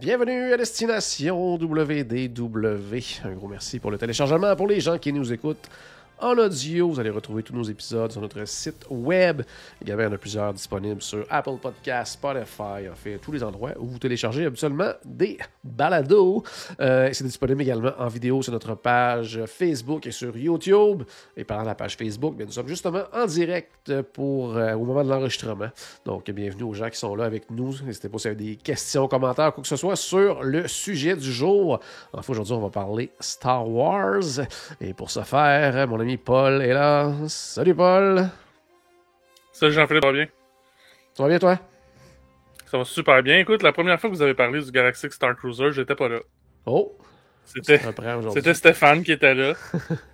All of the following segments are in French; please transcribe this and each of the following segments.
Bienvenue à Destination WDW. Un gros merci pour le téléchargement. Pour les gens qui nous écoutent en audio, vous allez retrouver tous nos épisodes sur notre site web. Également, il y en a plusieurs disponibles sur Apple Podcasts, Spotify, en fait, tous les endroits où vous téléchargez habituellement des balados. Euh, C'est disponible également en vidéo sur notre page Facebook et sur YouTube. Et parlant de la page Facebook, nous sommes justement en direct pour, euh, au moment de l'enregistrement. Donc, bienvenue aux gens qui sont là avec nous. N'hésitez pas si vous avez des questions, commentaires, quoi que ce soit sur le sujet du jour. Enfin, aujourd'hui, on va parler Star Wars. Et pour ce faire, mon ami Paul est là. Salut Paul. Salut Jean-Philippe, ça va bien? Ça va bien toi? Ça va super bien. Écoute, la première fois que vous avez parlé du Galactic Star Cruiser, j'étais pas là. Oh! C'était Stéphane qui était là.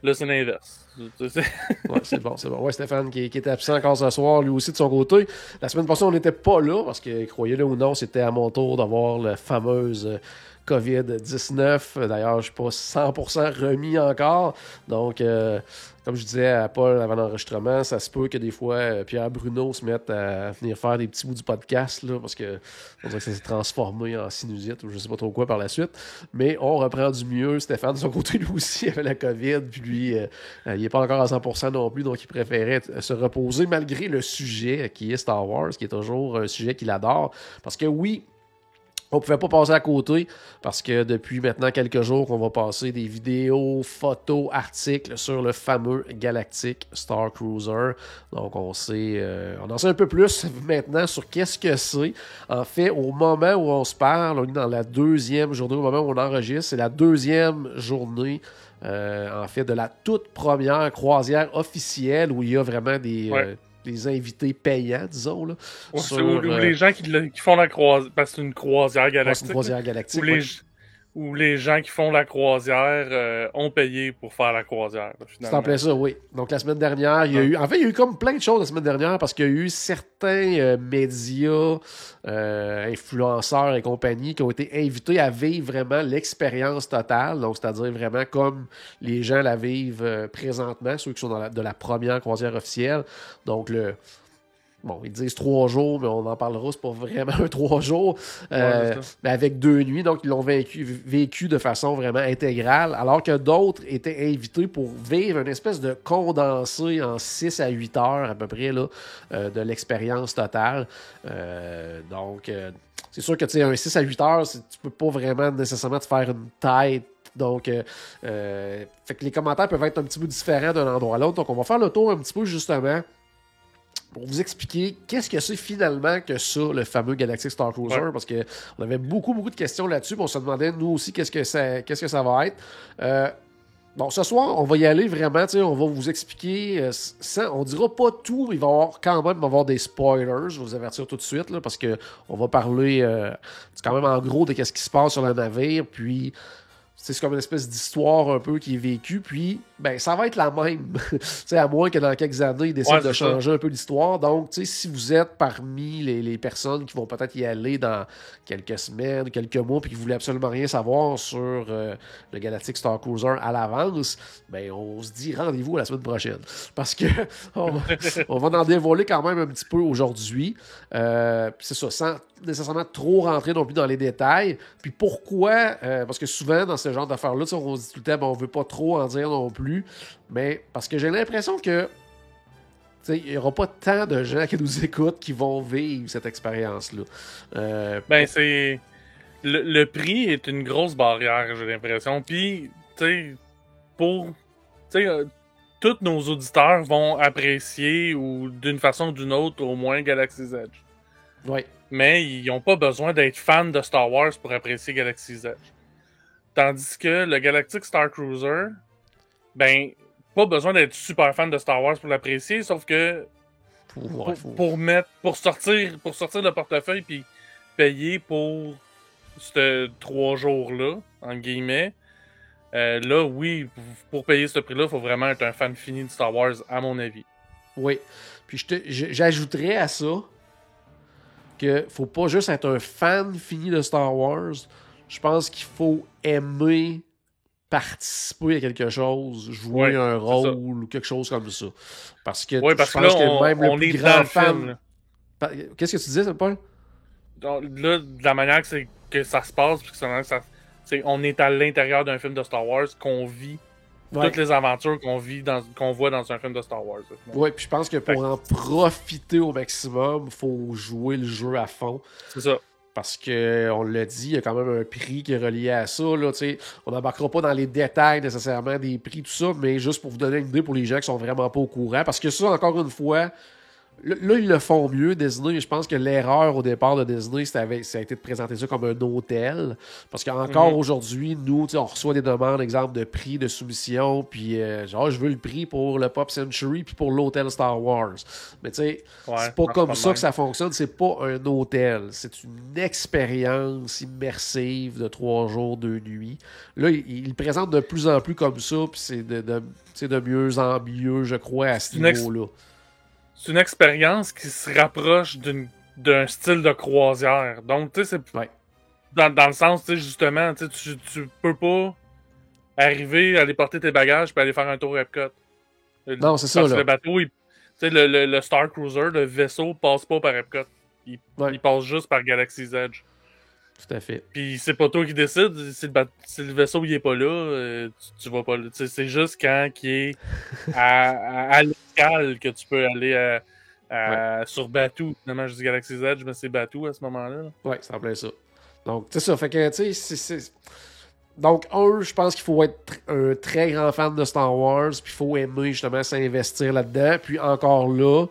là, c'est l'inverse. C'est- Ouais, c'est bon, c'est bon. Ouais, Stéphane qui, qui était absent encore ce soir, lui aussi de son côté. La semaine passée, on n'était pas là parce que, croyez-le ou non, c'était à mon tour d'avoir la fameuse euh, COVID-19. D'ailleurs, je ne suis pas 100% remis encore. Donc, euh, comme je disais à Paul avant l'enregistrement, ça se peut que des fois, euh, Pierre Bruno se mette à venir faire des petits bouts du podcast là, parce que on que ça s'est transformé en sinusite ou je sais pas trop quoi par la suite. Mais on reprend du mieux. Stéphane, de son côté, lui aussi, avait la COVID. Puis lui, euh, il n'est pas encore à 100% non plus, donc il préférait se reposer malgré le sujet qui est Star Wars, qui est toujours un sujet qu'il adore. Parce que oui, on pouvait pas passer à côté parce que depuis maintenant quelques jours qu'on va passer des vidéos, photos, articles sur le fameux Galactic Star Cruiser. Donc on sait, euh, on en sait un peu plus maintenant sur qu'est-ce que c'est. En fait, au moment où on se parle, on est dans la deuxième journée, au moment où on enregistre, c'est la deuxième journée. euh, en fait, de la toute première croisière officielle où il y a vraiment des, euh, des invités payants, disons. Là, Ouais, sur, où, où euh, les gens qui, font la croisière, parce que c'est une croisière ouais, galactique, une croisière galactique. où, les, ouais. Où les gens qui font la croisière euh, ont payé pour faire la croisière. C'est en plein ça, oui. Donc la semaine dernière, il y a Ouais. eu. En fait, il y a eu comme plein de choses la semaine dernière parce qu'il y a eu certains euh, médias, euh, influenceurs et compagnie qui ont été invités à vivre vraiment l'expérience totale. Donc, c'est-à-dire vraiment comme les gens la vivent euh, présentement, ceux qui sont dans la- de la première croisière officielle. Donc, le. Bon, ils disent trois jours, mais on en parlera, c'est pas vraiment un trois jours. Euh, Ouais, mais avec deux nuits, donc ils l'ont vécu, vécu de façon vraiment intégrale, alors que d'autres étaient invités pour vivre une espèce de condensé en 6 à 8 heures à peu près là, euh, de l'expérience totale. Euh, donc, c'est sûr que tu sais, un 6 à 8 heures, tu peux pas vraiment nécessairement te faire une tête. Donc, euh, euh, fait que les commentaires peuvent être un petit peu différents d'un endroit à l'autre. Donc, on va faire le tour un petit peu justement pour vous expliquer qu'est-ce que c'est finalement que ça, le fameux Galactic Star Cruiser, Ouais. parce que on avait beaucoup, beaucoup de questions là-dessus, on se demandait, nous aussi, qu'est-ce que ça, qu'est-ce que ça va être. Euh, bon, ce soir, on va y aller vraiment, on va vous expliquer, euh, sans, on dira pas tout, mais il va y avoir quand même avoir des spoilers, je vais vous avertir tout de suite, là, parce que on va parler, euh, quand même en gros de qu'est-ce qui se passe sur le navire, puis c'est comme une espèce d'histoire un peu qui est vécue, puis ben ça va être la même. À moins que dans quelques années, ils décident Ouais, de ça. changer un peu l'histoire. Donc, si vous êtes parmi les, les personnes qui vont peut-être y aller dans quelques semaines, quelques mois, puis qui ne voulaient absolument rien savoir sur euh, le Galactic Star Cruiser à l'avance, ben on se dit rendez-vous la semaine prochaine. Parce que on, va- on va en dévoiler quand même un petit peu aujourd'hui. Euh, c'est ça, sans nécessairement trop rentrer non plus dans les détails. Puis pourquoi euh, Parce que souvent, dans ce genre d'affaires-là, on se dit tout le temps, ben, on veut pas trop en dire non plus. Mais parce que j'ai l'impression que il n'y aura pas tant de gens qui nous écoutent qui vont vivre cette expérience-là. Euh, Ben, c'est. Le, le prix est une grosse barrière, j'ai l'impression. Puis, tu sais, pour. Tu sais, euh, tous nos auditeurs vont apprécier, ou d'une façon ou d'une autre, au moins Galaxy's Edge. Mais ils n'ont pas besoin d'être fans de Star Wars pour apprécier Galaxy's Edge. Tandis que le Galactic Star Cruiser, ben, pas besoin d'être super fan de Star Wars pour l'apprécier, sauf que Pour, mettre pour sortir pour sortir le portefeuille puis payer pour ce trois jours-là, en guillemets, euh, là, oui, pour payer ce prix-là, il faut vraiment être un fan fini de Star Wars, à mon avis. Oui. Puis j'ajouterais à ça que faut pas juste être un fan fini de Star Wars. Je pense qu'il faut aimer participer à quelque chose, jouer un rôle ou quelque chose comme ça. Parce que oui, parce que, là, on, même le plus grand fan. Qu'est-ce que tu disais, Paul? Là, de la manière que, que ça se passe, puis que ça, on est à l'intérieur d'un film de Star Wars qu'on vit toutes les aventures qu'on vit qu'on voit dans un film de Star Wars. Oui, puis je pense que pour en profiter au maximum, il faut jouer le jeu à fond. C'est ça. Parce que on l'a dit, il y a quand même un prix qui est relié à ça. Là, on n'embarquera pas dans les détails nécessairement des prix, tout ça, mais juste pour vous donner une idée pour les gens qui sont vraiment pas au courant. Parce que ça, encore une fois, Là, ils le font mieux, Disney. Je pense que l'erreur au départ de Disney, ça a été de présenter ça comme un hôtel. Parce qu'encore mhm. aujourd'hui, nous, on reçoit des demandes, exemple, de prix de soumission. Puis, euh, genre, je veux le prix pour le Pop Century puis pour l'hôtel Star Wars. Mais tu sais, c'est pas comme ça que ça fonctionne. C'est pas un hôtel. C'est une expérience immersive de trois jours, deux nuits. Là, ils le présentent de plus en plus comme ça. Puis c'est de, de, mieux en mieux, je crois, à ce niveau-là c'est une expérience qui se rapproche d'un style de croisière. Donc, tu sais, c'est. Dans, dans, le sens, tu sais, justement, tu, tu peux pas arriver, aller porter tes bagages puis aller faire un tour Epcot. Non, c'est ça. Là. Le bateau, il, le, le, le, Star Cruiser, le vaisseau, passe pas par Epcot. Il, il passe juste par Galaxy's Edge. Tout à fait. Puis c'est pas toi qui décide. Si le, vaisseau il est pas là, euh, tu, vas pas là. C'est juste quand il est à, à, l'escale que tu peux aller à, sur Batou. Finalement, je dis Galaxy's Edge, mais c'est Batou à ce moment-là. Ouais, c'est en plein ça. Donc, c'est ça. Fait que, tu sais, c'est. Donc, un, je pense qu'il faut être un très grand fan de Star Wars, puis il faut aimer justement s'investir là-dedans. Puis encore là,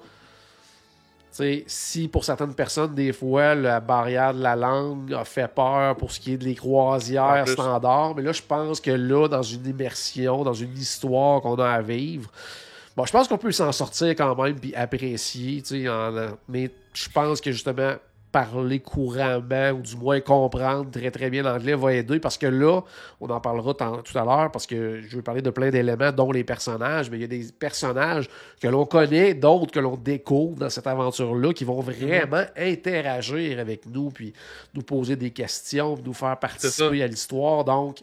si pour certaines personnes, des fois, la barrière de la langue a fait peur pour ce qui est des croisières standards, mais là, je pense que là, dans une immersion, dans une histoire qu'on a à vivre, bon, je pense qu'on peut s'en sortir quand même puis apprécier, mais je pense que justement, parler couramment ou du moins comprendre très très bien l'anglais va aider parce que là, on en parlera tout à l'heure parce que je veux parler de plein d'éléments dont les personnages, mais il y a des personnages que l'on connaît, d'autres que l'on découvre dans cette aventure-là qui vont vraiment interagir avec nous puis nous poser des questions, nous faire participer à l'histoire. Donc,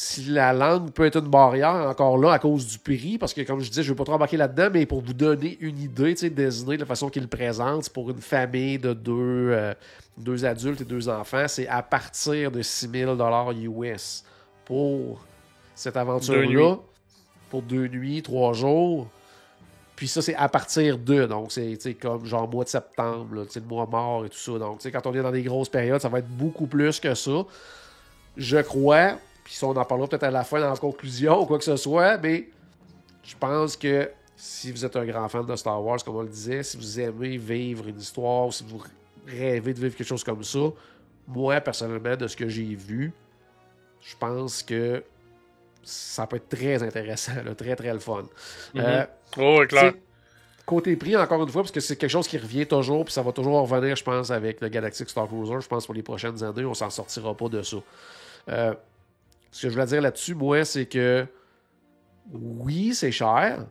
si la langue peut être une barrière, encore là, à cause du prix, parce que comme je disais, je ne veux pas trop embarquer là-dedans, mais pour vous donner une idée, tu sais, Disney, de la façon qu'il présente, pour une famille de deux, euh, deux adultes et deux enfants, c'est à partir de 6000 US pour cette aventure-là, pour deux nuits, trois jours. Puis ça, c'est à partir de, donc c'est comme genre mois de septembre, le mois mort et tout ça. Donc, quand on est dans des grosses périodes, ça va être beaucoup plus que ça. Je crois, puis on en parlera peut-être à la fin dans la conclusion ou quoi que ce soit, mais je pense que si vous êtes un grand fan de Star Wars, comme on le disait, si vous aimez vivre une histoire, si vous rêvez de vivre quelque chose comme ça, moi, personnellement, de ce que j'ai vu, je pense que ça peut être très intéressant, très, très le fun. Mm oh, clair. Côté prix, encore une fois, parce que c'est quelque chose qui revient toujours, puis ça va toujours revenir, je pense, avec le Galactic Star Cruiser. Je pense pour les prochaines années, on s'en sortira pas de ça. Euh, ce que je voulais dire là-dessus, moi, c'est que oui, c'est cher,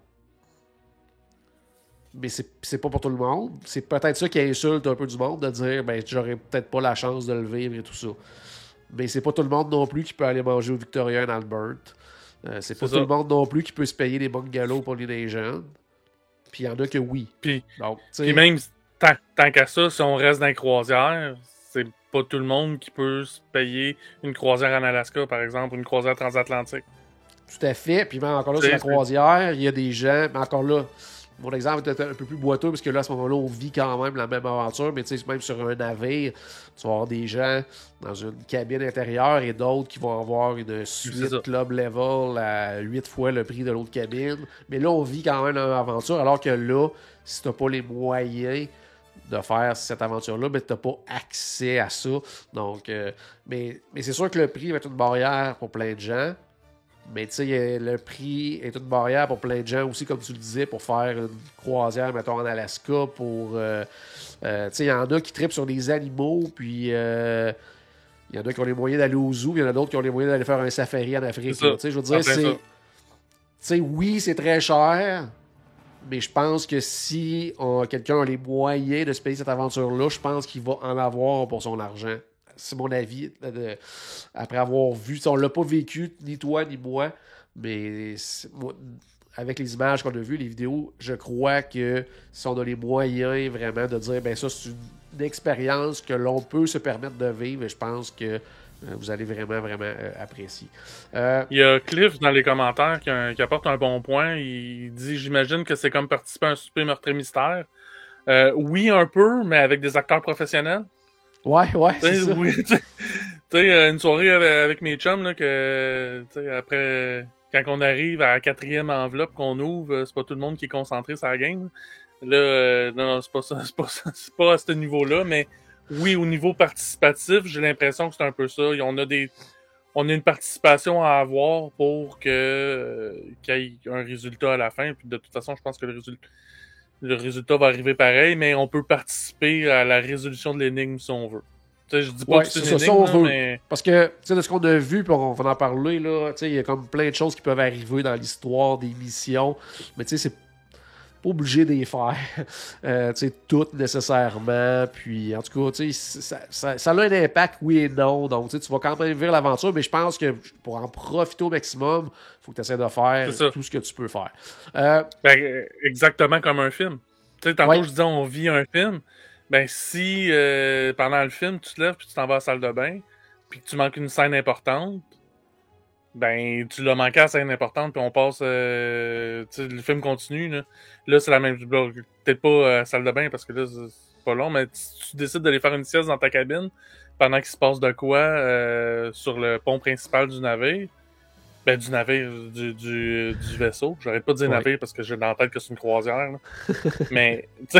mais c'est pas pour tout le monde. C'est peut-être ça qui insulte un peu du monde de dire ben j'aurais peut-être pas la chance de le vivre et tout ça. Mais c'est pas tout le monde non plus qui peut aller manger au Victoria en Albert. Euh, c'est pas tout le monde non plus qui peut se payer des bungalows pour les jeunes. Puis il y en a que oui. Puis, même tant, tant qu'à ça, si on reste dans les croisières, pas tout le monde qui peut se payer une croisière en Alaska, par exemple, une croisière transatlantique. Tout à fait. Puis même encore là, sur la croisière, il y a des gens, mais encore là, mon exemple est un peu plus boiteux parce que là, à ce moment-là, on vit quand même la même aventure, mais tu sais, même sur un navire, tu vas avoir des gens dans une cabine intérieure et d'autres qui vont avoir une suite club level à 8 fois le prix de l'autre cabine. Mais là, on vit quand même la même aventure, alors que là, si tu n'as pas les moyens de faire cette aventure-là, mais tu n'as pas accès à ça. Donc, euh, mais, mais c'est sûr que le prix va être une barrière pour plein de gens. Mais tu sais, le prix est une barrière pour plein de gens aussi, comme tu le disais, pour faire une croisière, mettons, en Alaska. Pour, euh, euh, tu sais, il y en a qui tripent sur des animaux, puis Il y en a qui ont les moyens d'aller au zoo, il y en a d'autres qui ont les moyens d'aller faire un safari en Afrique. Tu sais, Je veux dire, c'est. Tu sais, oui, c'est très cher, mais je pense que si quelqu'un a les moyens de se payer cette aventure-là, je pense qu'il va en avoir pour son argent. C'est mon avis. après avoir vu, on l'a pas vécu, ni toi, ni moi, mais avec les images qu'on a vues, les vidéos, je crois que si on a les moyens vraiment de dire, ben ça, c'est une expérience que l'on peut se permettre de vivre, et je pense que vous allez vraiment, vraiment euh, apprécier. Euh, Il y a Cliff dans les commentaires qui, apporte un bon point. Il dit J'imagine que c'est comme participer à un souper meurtre et mystère. Euh, oui, un peu, mais avec des acteurs professionnels. ouais, ouais, c'est ça. oui, euh, une soirée avec, mes chums, là, que, après, quand on arrive à la quatrième enveloppe qu'on ouvre, euh, c'est pas tout le monde qui est concentré sur la game. Là, euh, non, non, c'est pas ça, c'est pas pas à ce niveau-là, mais oui, au niveau participatif, j'ai l'impression que c'est un peu ça. On a des, on a une participation à avoir pour que, euh, qu'il y ait un résultat à la fin. Puis de toute façon, je pense que le résultat, le résultat va arriver pareil, mais on peut participer à la résolution de l'énigme si on veut. Tu sais, je dis pas Ouais, que c'est ça, ça, on là, veut. mais Parce que, tu sais, de ce qu'on a vu, puis on va en parler, il y a comme plein de choses qui peuvent arriver dans l'histoire des missions, mais tu sais, c'est obligé d'y faire, euh, toutes nécessairement, puis en tout cas, ça, ça, ça a un impact, oui et non, donc tu vas quand même vivre l'aventure, mais je pense que pour en profiter au maximum, il faut que tu essaies de faire tout ce que tu peux faire. Euh, ben, euh, exactement comme un film. Tu sais, tantôt Ouais. je disais on vit un film. Ben si euh, pendant le film tu te lèves puis tu t'en vas à la salle de bain, puis que tu manques une scène importante, ben tu l'as manqué à scène importante puis on passe, euh, le film continue là. Là c'est la même, peut-être pas salle de bain parce que là c'est c'est pas long, mais si tu décides d'aller faire une sieste dans ta cabine pendant qu'il se passe de quoi euh, sur le pont principal du navire. Ben, du navire, du, du, du vaisseau. J'arrête pas de dire Ouais. navire parce que j'ai dans la tête que c'est une croisière. là. Mais, tu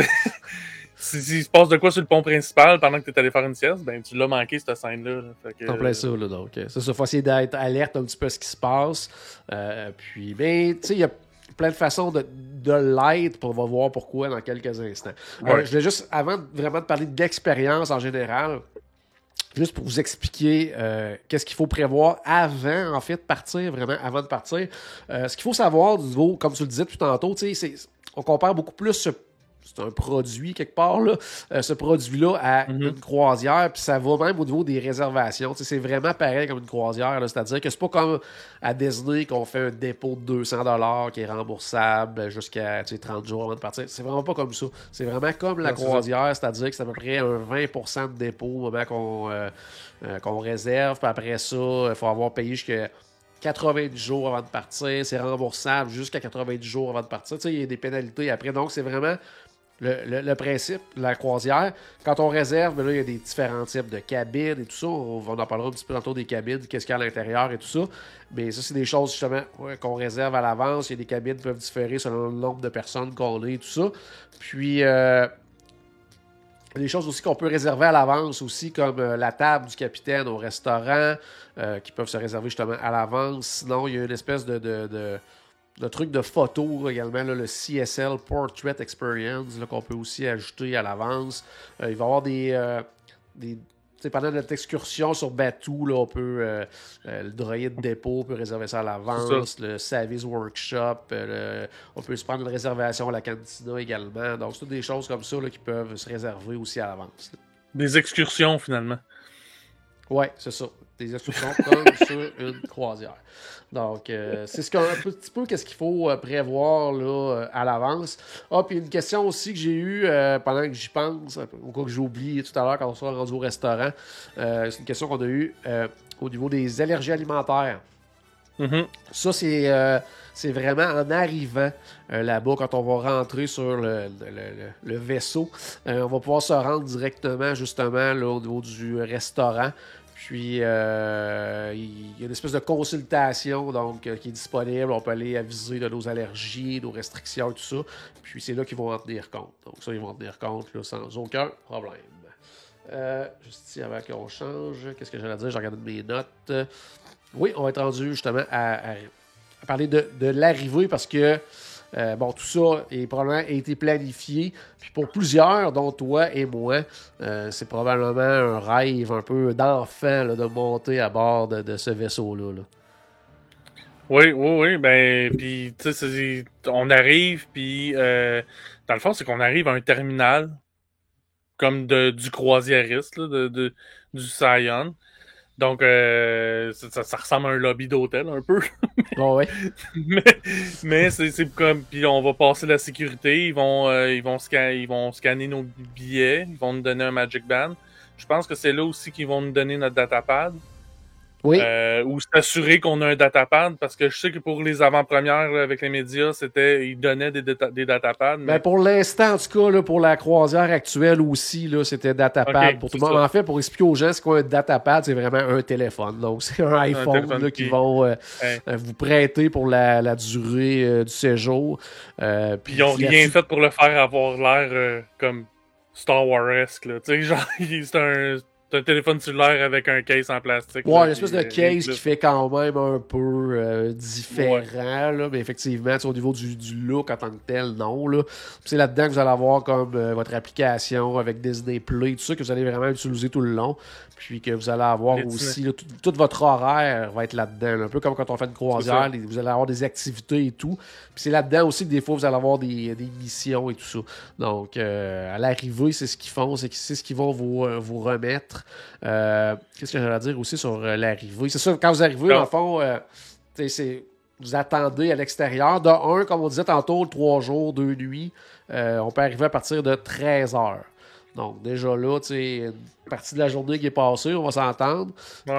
sais, si- s'il se passe de quoi sur le pont principal pendant que tu es allé faire une sieste, ben, tu l'as manqué, cette scène-là. là. Fait que, En plein ça, là, donc. euh, C'est ça, faut essayer d'être alerte un petit peu à ce qui se passe. Euh, puis, ben, tu sais, il y a plein de façons de, de l'être, on va voir pourquoi dans quelques instants. Euh, je voulais juste, avant vraiment de parler d'expérience en général, juste pour vous expliquer euh, qu'est-ce qu'il faut prévoir avant, en fait, de partir, vraiment avant de partir. Ce qu'il faut savoir du niveau, comme tu le disais tout tantôt, tu sais, on compare beaucoup plus ce c'est un produit quelque part, là, euh, ce produit-là à Mhm. une croisière, puis ça va même au niveau des réservations. C'est vraiment pareil comme une croisière, c'est-à-dire que c'est pas comme à Disney qu'on fait un dépôt de 200 qui est remboursable jusqu'à tu sais, 30 jours avant de partir. C'est vraiment pas comme ça. C'est vraiment comme la Ouais, croisière, c'est-à-dire que c'est à peu près un 20% de dépôt au moment qu'on euh, euh, qu'on réserve, puis après ça, il faut avoir payé jusqu'à 90 jours avant de partir, c'est remboursable jusqu'à 90 jours avant de partir. Tu sais, il y a des pénalités après. Donc, c'est vraiment le, principe la croisière. Quand on réserve, ben là, il y a des différents types de cabines et tout ça. On, en parlera un petit peu tantôt des cabines, qu'est-ce qu'il y a à l'intérieur et tout ça. Mais ça, c'est des choses justement qu'on réserve à l'avance. Il y a des cabines qui peuvent différer selon le nombre de personnes qu'on est et tout ça. Puis, euh, des choses aussi qu'on peut réserver à l'avance aussi, comme euh, la table du capitaine au restaurant, euh, qui peuvent se réserver justement à l'avance. Sinon, il y a une espèce de- de truc de photo également, là, le CSL Portrait Experience, qu'on peut aussi ajouter à l'avance. Euh, il va y avoir des... euh, des pendant notre excursion sur Batou, là, on peut, euh, euh, le droïde dépôt peut réserver ça à l'avance, le Savis Workshop, le- on peut se prendre une réservation à la cantina également. Donc, c'est des choses comme ça là, qui peuvent se réserver aussi à l'avance. Des excursions, finalement. Ouais, c'est ça. Des excursions comme sur une croisière. Donc, euh, c'est ce un petit peu qu'est-ce qu'il faut euh, prévoir là, euh, à l'avance. Ah, puis une question aussi que j'ai eue euh, pendant que j'y pense, au cas que j'ai oublié tout à l'heure quand on sera rendu au restaurant. Euh, c'est une question qu'on a eue au niveau des allergies alimentaires. Mhm. Ça, c'est euh, vraiment en arrivant euh, là-bas, quand on va rentrer sur le, le- le- le vaisseau, euh, on va pouvoir se rendre directement, justement, là, au niveau du restaurant. Puis, euh, il y a une espèce de consultation donc, euh, qui est disponible. On peut aller aviser de nos allergies, nos restrictions tout ça. Puis, c'est là qu'ils vont en tenir compte. Donc, ça, ils vont en tenir compte sans aucun problème. Euh, juste ici, avant qu'on change, qu'est-ce que j'allais dire? J'ai regardé mes notes. Oui, on va être rendu justement à, parler de l'arrivée parce que Euh, bon, tout ça est probablement été planifié. Puis pour plusieurs, dont toi et moi, euh, c'est probablement un rêve un peu d'enfant de monter à bord de, ce vaisseau-là. Oui, oui, oui. Ben, puis, tu sais, on arrive, puis, euh, dans le fond, c'est qu'on arrive à un terminal, comme de, du croisiériste, de, du Scion. Donc, ça, ressemble à un lobby d'hôtel un peu. oh, mais mais c'est comme. Puis on va passer la sécurité. Ils vont, euh, ils, vont ils vont scanner nos billets. Ils vont nous donner un Magic Band. Je pense que c'est là aussi qu'ils vont nous donner notre datapad. Oui. Euh, ou s'assurer qu'on a un datapad, parce que je sais que pour les avant-premières avec les médias, c'était ils donnaient des, des datapads. Mais... Ben, pour l'instant, en tout cas, là, pour la croisière actuelle aussi, là, c'était datapad pour tout le monde. En fait, pour expliquer aux gens ce qu'est un datapad, c'est vraiment un téléphone. Donc, c'est un iPhone là, qui, vont euh, euh, vous prêter pour la, la durée du séjour. puis ils n'ont rien fait pour le faire avoir l'air comme Star Wars-esque. Tu sais, genre, c'est un c'est un téléphone cellulaire avec un case en plastique. Ouais, une espèce de case qui fait quand même un peu euh, différent, là, mais effectivement, au niveau du, du, look en tant que tel, non. Là. C'est là-dedans que vous allez avoir comme euh, votre application avec Disney Play, tout ça que vous allez vraiment utiliser tout le long. Puis que vous allez avoir aussi, tout, votre horaire va être là-dedans. un peu comme quand on fait une croisière, vous allez avoir des activités et tout. Puis c'est là-dedans aussi que des fois, vous allez avoir des, des missions et tout ça. Donc, euh, à l'arrivée, c'est ce qu'ils font, c'est ce qu'ils vont vous, euh, vous remettre. Euh, qu'est-ce que j'allais dire aussi sur l'arrivée? C'est sûr, quand vous arrivez, dans le fond, c'est vous attendez à l'extérieur. De un, comme on disait tantôt, trois jours, deux nuits, on peut arriver à partir de 13 heures. Donc, déjà là, tu sais, une partie de la journée qui est passée, on va s'entendre.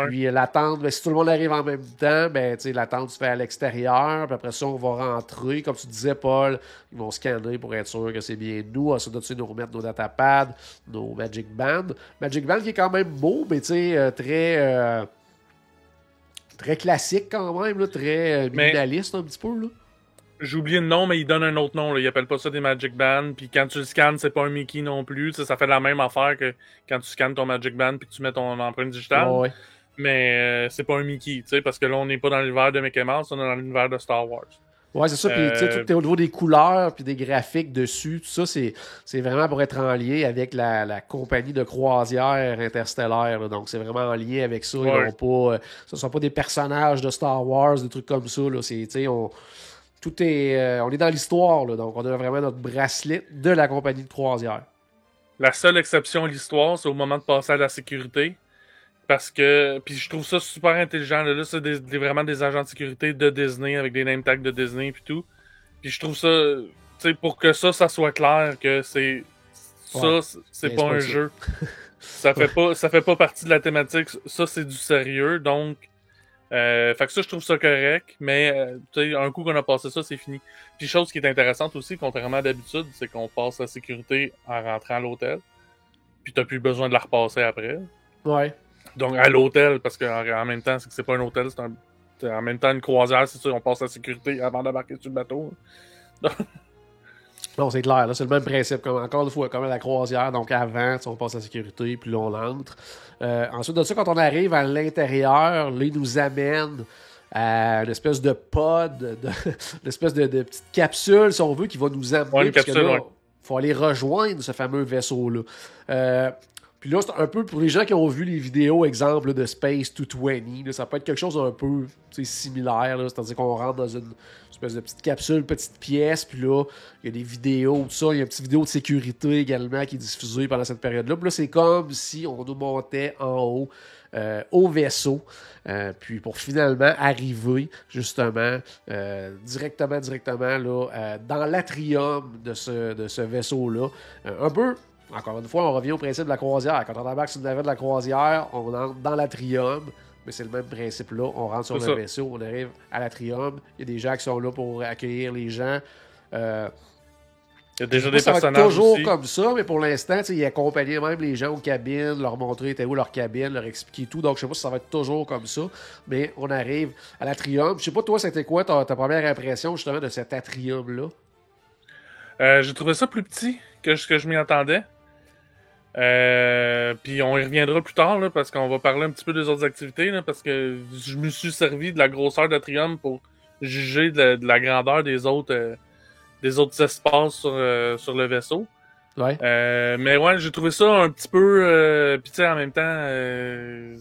Puis euh, l'attente, ben, si tout le monde arrive en même temps, ben, tu sais, l'attente se fait à l'extérieur. Puis après ça, on va rentrer. Comme tu disais, Paul, ils vont scanner pour être sûr que c'est bien nous. Ensuite, de nous remettre nos datapads, nos Magic Band. Magic Band qui est quand même beau, mais tu sais, euh, très. Euh, très classique quand même, là, très minimaliste un petit peu. Là. J'ai oublié le nom, mais il donne un autre nom. Là. Il appelle pas ça des Magic Band. Puis quand tu le scannes, c'est pas un Mickey non plus. ça fait la même affaire que quand tu scannes ton Magic Band puis que tu mets ton empreinte digitale. Mais euh, c'est pas un Mickey, parce que là, on n'est pas dans l'univers de Mickey Mouse, on est dans l'univers de Star Wars. Ouais, c'est ça. Puis, tu sais, est au niveau des couleurs puis des graphiques dessus. Tout ça, c'est vraiment pour être en lien avec la, compagnie de croisière interstellaire. Donc, c'est vraiment en lien avec ça. Ils pas, euh, ce ne sont pas des personnages de Star Wars, des trucs comme ça. Là. C'est, on, tout est. Euh, on est dans l'histoire, donc on a vraiment notre bracelet de la compagnie de croisière. La seule exception à l'histoire, c'est au moment de passer à la sécurité. Parce que. Puis je trouve ça super intelligent. Là, c'est vraiment des agents de sécurité de Disney avec des name tags de Disney et tout. Puis je trouve ça. Tu sais, pour que ça, ça soit clair que c'est. Ça, c'est pas un jeu. ça fait pas ça fait pas partie de la thématique. Ça, c'est du sérieux. Donc, euh, fait que ça, je trouve ça correct, mais euh, un coup qu'on a passé ça, c'est fini. Puis chose qui est intéressante aussi, contrairement à d'habitude, c'est qu'on passe la sécurité en rentrant à l'hôtel. Puis t'as plus besoin de la repasser après. Ouais. Donc à l'hôtel, parce qu'en même temps, c'est que c'est pas un hôtel, c'est un. En même temps, une croisière, c'est sûr, on passe la sécurité avant d'embarquer sur le bateau. Non, c'est clair. C'est le même principe. Comme, encore une fois, comme à la croisière. Donc, avant, on passe la sécurité, puis là, on entre. Euh, ensuite de ça, quand on arrive à l'intérieur, là, ils nous amènent à une espèce de pod, de, une espèce de, petite capsule, si on veut, qui va nous amener. là, faut aller rejoindre ce fameux vaisseau-là. Euh, puis là, c'est un peu pour les gens qui ont vu les vidéos, exemple de Space 220, ça peut être quelque chose d'un peu similaire. C'est-à-dire qu'on rentre dans une espèce de petite capsule, petite pièce, puis là, il y a des vidéos, tout ça. Il y a une petite vidéo de sécurité également qui est diffusée pendant cette période-là. Puis là, c'est comme si on nous montait en haut euh, au vaisseau, euh, puis pour finalement arriver justement euh, directement, directement là, dans l'atrium de ce, de ce vaisseau-là. un peu encore une fois, on revient au principe de la croisière. Quand on embarque sur une navette de la croisière, on entre dans l'atrium. Mais c'est le même principe là. On rentre sur le vaisseau, on arrive à l'atrium. Il y a des gens qui sont là pour accueillir les gens. Euh, il y a déjà des personnages. Ça toujours comme ça, mais pour l'instant, il accompagnait même les gens aux cabines, leur montrer était où leur cabine, leur expliquer tout. Donc, je sais pas si ça va être toujours comme ça, mais on arrive à l'atrium. Je sais pas, toi, c'était quoi ta, première impression justement de cet atrium-là? Euh, J'ai trouvé ça plus petit que ce que je m'y attendais. Euh, puis on y reviendra plus tard là, parce qu'on va parler un petit peu des autres activités là, parce que je me suis servi de la grosseur d'Atrium pour juger de la, grandeur des autres euh, des autres espaces sur, euh, sur le vaisseau. Ouais. Euh, mais ouais, j'ai trouvé ça un petit peu. Euh, Puis tu sais, en même temps, euh,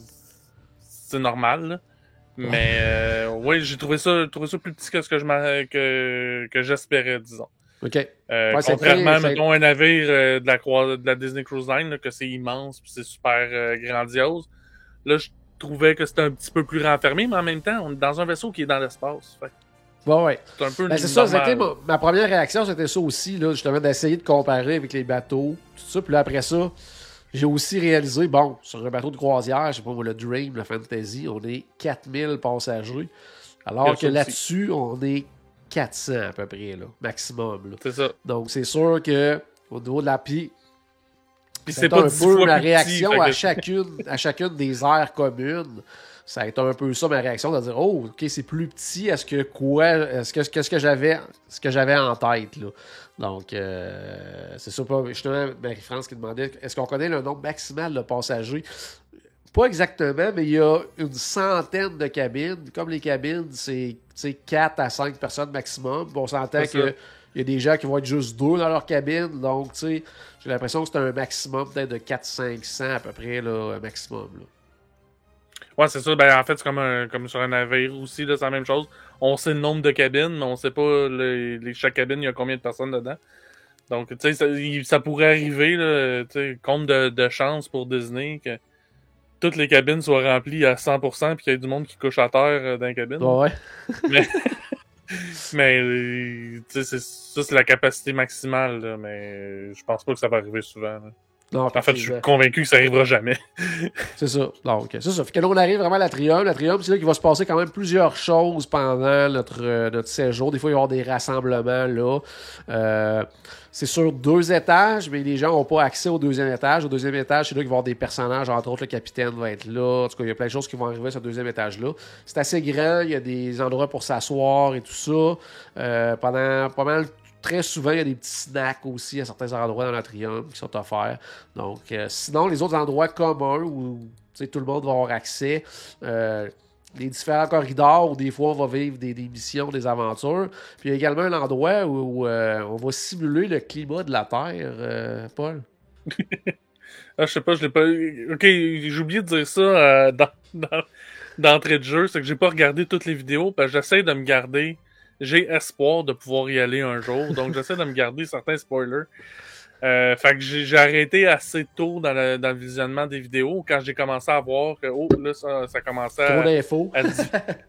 c'est normal. Là. Mais euh, ouais, j'ai trouvé ça, trouvé ça plus petit que ce que je que, que j'espérais, disons. OK. Euh, Ouais, contrairement, c'est- mettons, un navire euh, de, la croi- de la Disney Cruise Line, là, que c'est immense puis c'est super euh, grandiose. Là, je trouvais que c'était un petit peu plus renfermé, mais en même temps, on est dans un vaisseau qui est dans l'espace. Fait Bon, ouais. C'est un peu Ben, ça, c'était ma, ma première réaction, c'était ça aussi, là, justement, d'essayer de comparer avec les bateaux, tout ça. Puis là, après ça, j'ai aussi réalisé, bon, sur un bateau de croisière, je sais pas le Dream, le Fantasy, on est 4000 passagers. Alors que là-dessus, on est 400 à peu près, là, maximum. là. C'est ça. Donc, c'est sûr que au niveau de la pie, c'est un peu ma petit, réaction à chacune, à chacune des aires communes. Ça a été un peu ça ma réaction de dire oh ok c'est plus petit est-ce que quoi est-ce que qu'est-ce que j'avais ce que j'avais en tête là? Donc euh, c'est ça pas justement Marie-France qui demandait est-ce qu'on connaît le nombre maximal de passagers? Pas exactement mais il y a une centaine de cabines comme les cabines c'est tu sais, 4 à 5 personnes maximum on s'entend C'est ça. que il y a des gens qui vont être juste deux dans leur cabine donc tu sais j'ai l'impression que c'est un maximum peut-être de 400-500 à peu près là un maximum là. Ouais, c'est ça. Ben, en fait, c'est comme, un- comme sur un navire aussi, c'est la même chose. On sait le nombre de cabines, mais on sait pas le- les, chaque cabine, il y a combien de personnes dedans. Donc, tu sais, ça, pourrait arriver, là, compte de, de chance pour Disney que toutes les cabines soient remplies à 100% puis qu'il y ait du monde qui couche à terre euh, dans la cabine. Ouais. Mais, euh, tu sais, c'est- ça, c'est la capacité maximale, là, mais je pense pas que ça va arriver souvent. là. Non, En fait, je suis convaincu que ça arrivera jamais. C'est ça. Donc, c'est ça. Fait que là, on arrive vraiment à l'atrium. L'atrium, c'est là qu'il va se passer quand même plusieurs choses pendant notre, euh, notre séjour. Des fois, il va y avoir des rassemblements là. Euh, c'est sur deux étages, mais les gens n'ont pas accès au deuxième étage. Au deuxième étage, c'est là qu'il va y avoir des personnages. Entre autres, le capitaine va être là. En tout cas, il y a plein de choses qui vont arriver sur ce deuxième étage-là. C'est assez grand. Il y a des endroits pour s'asseoir et tout ça. Euh, pendant pas mal Très souvent, il y a des petits snacks aussi à certains endroits dans l'atrium qui sont offerts. Donc, euh, sinon, les autres endroits communs où tout le monde va avoir accès, euh, les différents corridors où des fois on va vivre des, missions, des aventures. Puis il y a également un endroit où, euh, on va simuler le climat de la Terre, Paul. Ah, je sais pas, je l'ai pas. Ok, j'ai oublié de dire ça dans, dans- d'entrée de jeu, c'est que j'ai pas regardé toutes les vidéos, parce que j'essaie de me garder. J'ai espoir de pouvoir y aller un jour, donc j'essaie de me garder certains spoilers. Euh, fait que j'ai j'ai arrêté assez tôt dans le, dans le visionnement des vidéos quand j'ai commencé à voir que oh là ça, ça commençait Trop à, d'infos.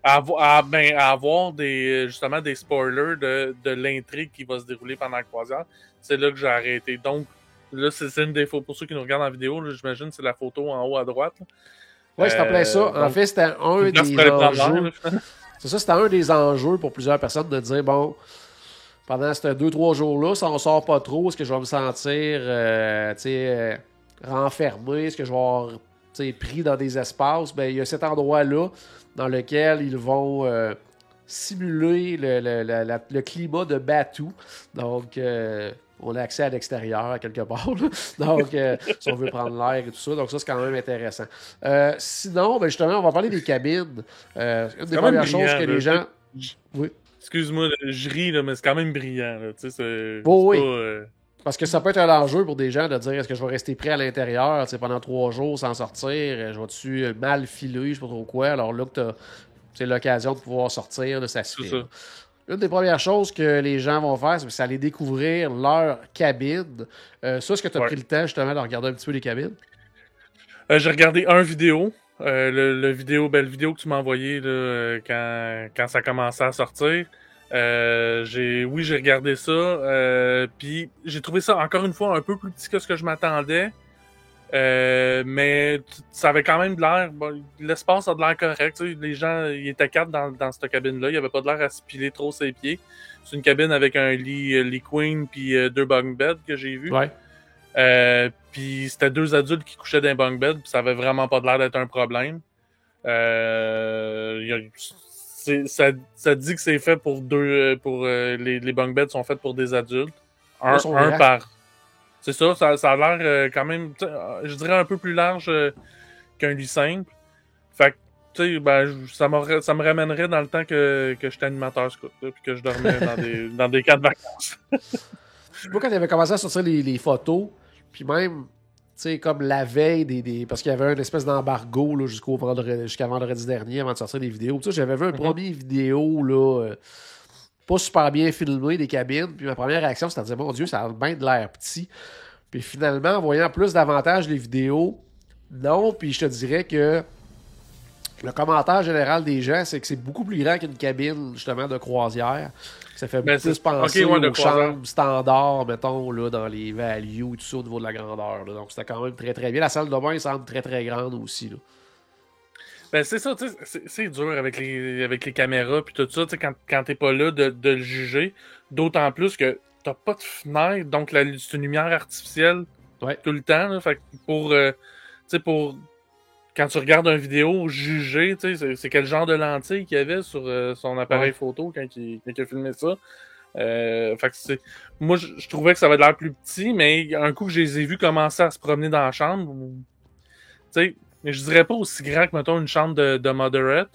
à, ben, à avoir des justement des spoilers de, de l'intrigue qui va se dérouler pendant la croisière. C'est là que j'ai arrêté. Donc là, c'est une des. Pour ceux qui nous regardent en vidéo, j'imagine c'est la photo en haut à droite. là. Oui, plein Euh, ça. En donc, fait, c'était un des enjeux. C'est ça, c'était un des enjeux pour plusieurs personnes de dire bon, pendant ces deux, trois jours-là, si on sort pas trop, est-ce que je vais me sentir euh, euh, renfermé? Est-ce que je vais avoir pris dans des espaces? Ben, il y a cet endroit-là dans lequel ils vont euh, simuler le, le- le climat de Batou. Donc, on a accès à l'extérieur, à quelque part. là. Donc, euh, si on veut prendre l'air et tout ça. Donc, ça, c'est quand même intéressant. Euh, sinon, ben, justement, on va parler des cabines. Euh, une des premières choses que les gens. Oui. Excuse-moi, je ris, là, mais c'est quand même brillant. Là, tu sais, Oh, oui. pas, euh, Parce que ça peut être un enjeu pour des gens de dire est-ce que je vais rester pris à l'intérieur pendant trois jours sans sortir? Je vais-tu mal filer Je sais pas trop quoi? Alors là, c'est l'occasion de pouvoir sortir, là, ça se fait. Ça. là. Une des premières choses que les gens vont faire, c'est aller découvrir leur cabine. Euh, ça, est-ce que tu as Ouais. pris le temps justement de regarder un petit peu les cabines Euh, j'ai regardé un vidéo. euh, le, le vidéo, ben, le vidéo que tu m'as envoyé là, euh, quand, quand ça commençait à sortir. Euh, j'ai, oui, j'ai regardé ça. euh, Puis j'ai trouvé ça encore une fois un peu plus petit que ce que je m'attendais. Euh, mais ça avait quand même de l'air. bon, L'espace a de l'air correct. tu sais, Les gens, il était quatre dans, dans cette cabine-là. Il n'y avait pas de l'air à se piler trop ses pieds. C'est une cabine avec un lit, euh, lit queen puis euh, deux bunk beds que j'ai vu. Ouais. Euh, puis c'était deux adultes qui couchaient dans un bunk bed, puis ça avait vraiment pas de l'air d'être un problème. Euh, a- ça, ça dit que c'est fait pour deux, pour les, les bunk beds sont faits pour des adultes, un, Ils par. C'est ça, ça, ça a l'air euh, quand même, sais, euh, je dirais un peu plus large euh, qu'un lit simple. Fait que tu sais, ben, je- ça, ça me ramènerait dans le temps que, que j'étais animateur scout, puis que je dormais dans des, dans des camps de vacances. Moi, quand il avait commencé à sortir les, les photos, puis même, tu sais, comme la veille des. des- parce qu'il y avait une espèce d'embargo là, jusqu'au vendredi, jusqu'à vendredi dernier avant de sortir des vidéos. J'avais vu un premier vidéo, là, euh, pas super bien filmé des cabines. Puis ma première réaction, c'était de dire, mon Dieu, ça a bien de l'air petit. Puis finalement, en voyant plus davantage les vidéos, non. Puis je te dirais que le commentaire général des gens, c'est que c'est beaucoup plus grand qu'une cabine, justement, de croisière. Ça fait Ben, plus penser ok, ouais, aux chambres standards, mettons, là, dans les values tout ça, au niveau de la grandeur. là. Donc, c'était quand même très, très bien. La salle de bain semble très, très grande aussi. Là. Ben, c'est ça, tu sais, c'est- dur avec les, avec les caméras puis tout ça, tu sais, quand, quand t'es pas là de, de le juger. D'autant plus que t'as pas de fenêtre, donc c'est une lumière artificielle Ouais. tout le temps. Là, fait que pour, euh, tu sais, pour quand tu regardes une vidéo, juger, tu sais, c'est- quel genre de lentille qu'il y avait sur euh, son appareil Ouais. photo quand il, quand il a filmé ça. Euh, fait que c'est, moi, je, trouvais que ça avait l'air plus petit, mais un coup que je les ai vus commencer à se promener dans la chambre, tu sais, mais je dirais pas aussi grand que, mettons, une chambre de, de moderate,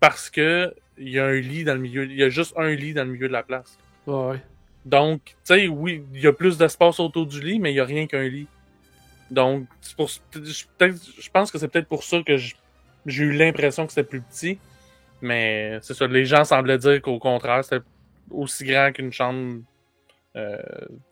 parce que il y a un lit dans le milieu, il y a juste un lit dans le milieu de la place. Ouais. Donc, tu sais, oui, il y a plus d'espace autour du lit, mais il y a rien qu'un lit. Donc, pour, je- pense que c'est peut-être pour ça que j'ai eu l'impression que c'était plus petit. Mais c'est ça, les gens semblaient dire qu'au contraire, c'était aussi grand qu'une chambre, euh,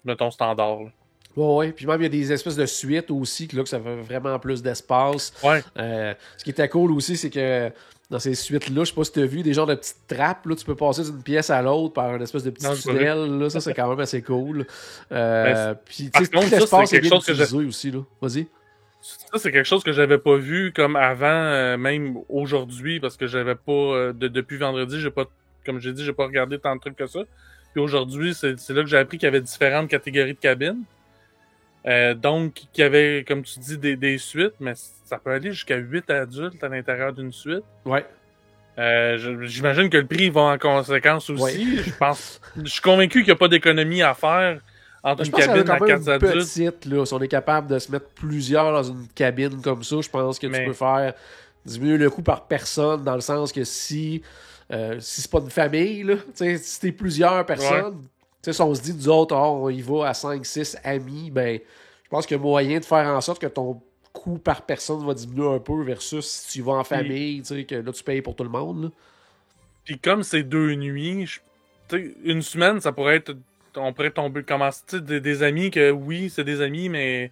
mettons, standard. là. Ouais, ouais. Puis même, il y a des espèces de suites aussi, que là, que ça fait vraiment plus d'espace. Ouais. Euh, ce qui était cool aussi, c'est que dans ces suites-là, je sais pas si tu as vu des genres de petites trappes. Là, tu peux passer d'une pièce à l'autre par une espèce de petit Non, tunnel. Là, ça, c'est quand même assez cool. Euh, Ben, puis, tu sais, l'espace c'est est bien chose que utilisé aussi. Là. Vas-y. Ça, c'est quelque chose que j'avais pas vu comme avant, euh, même aujourd'hui, parce que j'avais pas, euh, de- depuis vendredi, j'ai pas, comme j'ai dit, j'ai pas regardé tant de trucs que ça. Puis aujourd'hui, c'est là que j'ai appris qu'il y avait différentes catégories de cabines. Euh, donc, qu'il y avait, comme tu dis, des, des suites, mais ça peut aller jusqu'à 8 adultes à l'intérieur d'une suite. Ouais. Euh, J'imagine que le prix va en conséquence aussi. Ouais. Je pense, je suis convaincu qu'il n'y a pas d'économie à faire entre Ben, une cabine à quand même 4 une adultes. petite, là. Si on est capable de se mettre plusieurs dans une cabine comme ça, je pense que tu peux faire diminuer le coût par personne, dans le sens que si, euh, si c'est pas une famille, là, tu sais, si t'es plusieurs personnes, sais, si on se dit, nous autres, oh, on y va à 5-6 amis, ben, je pense qu'il y a moyen de faire en sorte que ton coût par personne va diminuer un peu versus si tu vas en famille, tu sais, que là, tu payes pour tout le monde. là. Puis comme c'est deux nuits, je- une semaine, ça pourrait être. On pourrait tomber. Sais, des, des amis que oui, c'est des amis, mais.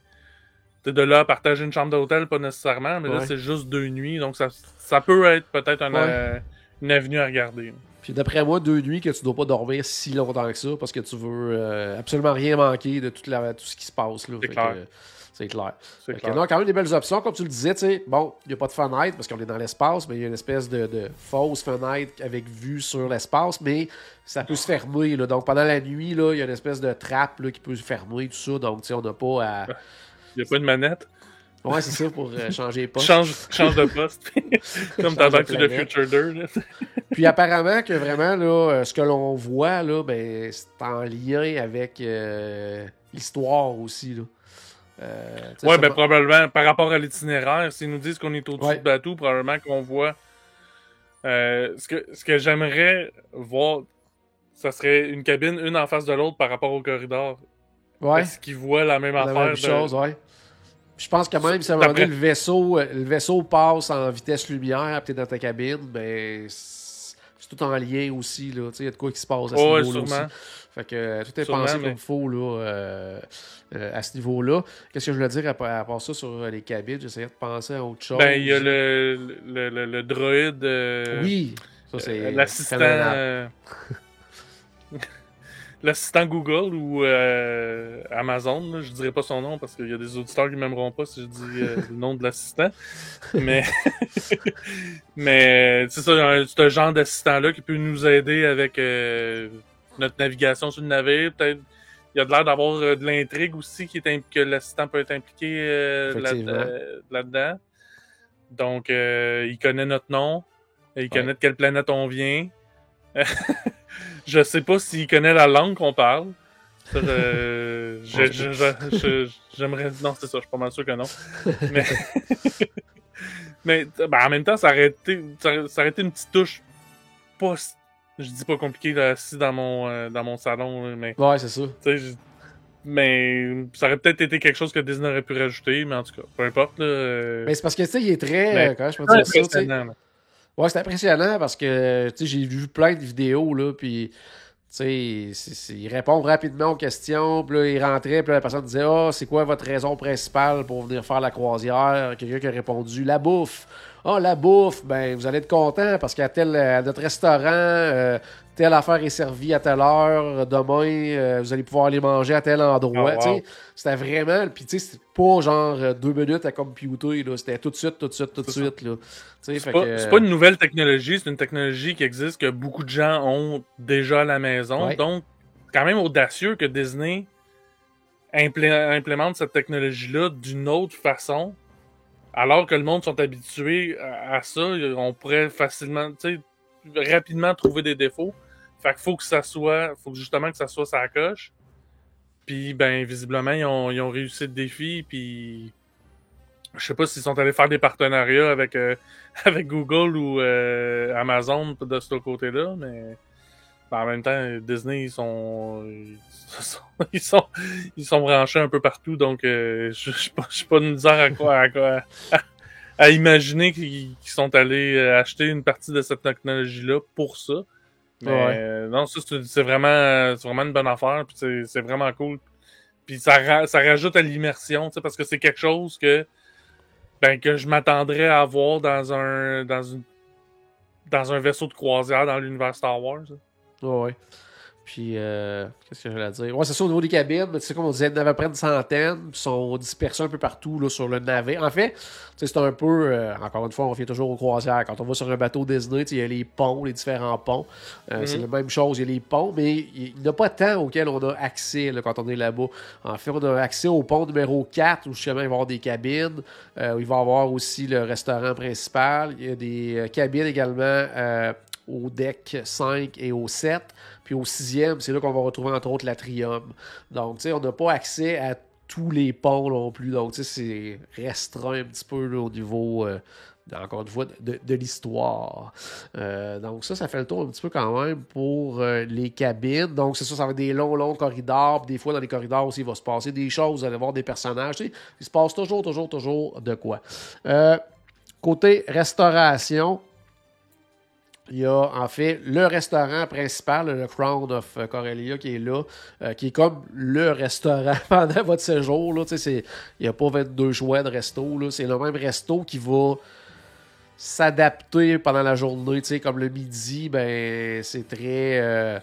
de là à partager une chambre d'hôtel, pas nécessairement. Mais là, c'est juste deux nuits. Donc ça, ça peut être peut-être un, Ouais. euh, une avenue à regarder. Puis d'après moi, deux nuits que tu dois pas dormir si longtemps que ça parce que tu veux euh, absolument rien manquer de toute la- tout ce qui se passe. là. C'est clair. C'est clair. C'est clair. non, quand même des belles options. Comme tu le disais, tu sais, bon, il n'y a pas de fenêtre parce qu'on est dans l'espace, mais il y a une espèce de, de fausse fenêtre avec vue sur l'espace, mais ça peut se fermer. Là. Donc pendant la nuit, il y a une espèce de trappe là, qui peut se fermer, tout ça. Donc, tu sais, on n'a pas à. Il n'y a pas de manette? Ouais, c'est ça pour euh, changer les postes. Change, change de poste. Comme dans de Back to the. Future 2. là. Puis apparemment que vraiment, là, euh, ce que l'on voit, là, ben, c'est en lien avec euh, l'histoire aussi. Là. Euh, Ouais, ben probablement, par rapport à l'itinéraire, s'ils nous disent qu'on est au-dessus Ouais. du bateau, probablement qu'on voit. ce que, ce que j'aimerais voir, ça serait une cabine, une en face de l'autre par rapport au corridor. ouais, Est-ce qu'ils voient la même la affaire même de- chose, ouais. Je pense que même si à un moment donné, le vaisseau, euh, le vaisseau passe en vitesse lumière, t'es dans ta cabine, ben c'est tout en lien aussi. là. Tu sais, Il y a de quoi qui se passe à ce niveau-là aussi. Fait que euh, tout est Sûrement, pensé mais- comme il faut là, euh, euh, à ce niveau-là. Qu'est-ce que je voulais dire à, à part ça sur les cabines? J'essayais de penser à autre chose. Ben, il y a le, le, le, le droïde. euh, Oui, ça c'est. L'assistant. euh, L'assistant Google ou euh, Amazon, là, je dirais pas son nom parce qu'il y a des auditeurs qui m'aimeront pas si je dis euh, le nom de l'assistant. Mais, mais c'est ça, un- c'est un genre d'assistant-là qui peut nous aider avec euh, notre navigation sur le navire. Peut-être, il y a de l'air d'avoir euh, de l'intrigue aussi qui est que l'assistant peut être impliqué euh, là- euh, là-dedans. Donc, euh, il connaît notre nom, il Ouais. connaît de quelle planète on vient. je sais pas s'il connaît la langue qu'on parle. J'aimerais. Non, c'est ça, je suis pas mal sûr que non. Mais, Mais ben, en même temps, ça aurait, été, ça, aurait été une petite touche pas. Je dis pas compliqué là, assis dans mon, euh, dans mon salon, mais. Ouais, c'est ça. Mais ça aurait peut-être été quelque chose que Disney aurait pu rajouter, mais en tout cas, peu importe. Là, euh, Mais c'est parce que, tu sais, il est très. Mais, comment je peux dire ça. Ouais, c'est impressionnant parce que, j'ai vu plein de vidéos, là, puis il rapidement aux questions, puis là, il rentrait, puis la personne disait Ah, oh, c'est quoi votre raison principale pour venir faire la croisière? Quelqu'un qui a répondu La bouffe. Ah, oh, la bouffe, ben, vous allez être content parce qu'à tel à notre restaurant, euh, telle affaire est servie à telle heure, demain, euh, vous allez pouvoir aller manger à tel endroit. Oh, C'était vraiment. Puis, tu sais, c'était pas genre euh, deux minutes à computer, c'était tout de suite, tout de suite, tout de suite. C'est pas, pas, une nouvelle technologie, c'est une technologie qui existe, que beaucoup de gens ont déjà à la maison. Donc, quand même audacieux que Disney implémente cette technologie-là d'une autre façon alors que le monde sont habitués à, ça, on pourrait facilement, rapidement trouver des défauts. Fait qu'il faut que ça soit, faut justement que ça soit sa coche. Puis, ben, visiblement, ils ont, ils réussi le défi, puis je sais pas s'ils sont allés faire des partenariats avec, euh, avec Google ou euh, Amazon de ce côté-là, mais en même temps, Disney, ils sont, ils sont, ils sont, branchés un peu partout, donc euh, je suis pas, pas de misère à quoi, à, à, imaginer qu'ils sont allés acheter une partie de cette technologie-là pour ça. Mais euh, non, ça c'est vraiment, vraiment une bonne affaire, puis c'est vraiment cool. Puis ça, ça rajoute à l'immersion, parce que c'est quelque chose que, ben, que je m'attendrais à voir dans un, dans une, dans un vaisseau de croisière dans l'univers Star Wars. Ouais. Puis, euh, qu'est-ce que j'allais dire? Ouais, c'est ça, au niveau des cabines, tu sais, comme on disait, il y en avait près une centaine, puis sont dispersés un peu partout là, sur le navet. En fait, c'est un peu, euh, encore une fois, on vient toujours aux croisières. Quand on va sur un bateau Disney, il y a les ponts, les différents ponts. Euh, c'est mhm. la même chose, il y a les ponts, mais il n'y a pas tant auquel on a accès là, quand on est là-bas. En fait, on a accès au pont numéro 4, où justement, il va y avoir des cabines, où il va y avoir aussi le restaurant principal. Il y a des cabines également au deck 5 et au 7. Puis au sixième, c'est là qu'on va retrouver entre autres l'atrium. Donc, tu sais, on n'a pas accès à tous les ponts non plus. Donc, tu sais, c'est restreint un petit peu au niveau, euh, encore une fois, de, l'histoire. Euh, donc, ça, ça fait le tour un petit peu quand même pour euh, les cabines. Donc, c'est ça, ça va être des longs, longs corridors. des fois, dans les corridors aussi, il va se passer des choses. Vous allez voir des personnages. Tu sais, il se passe toujours, toujours, toujours de quoi. côté restauration, il y a en fait le restaurant principal, le Crown of Corelia, qui est là, euh, qui est comme le restaurant pendant votre séjour. Là, il n'y a pas 22 choix de resto. C'est le même resto qui va s'adapter pendant la journée. Comme le midi, ben c'est très. Euh,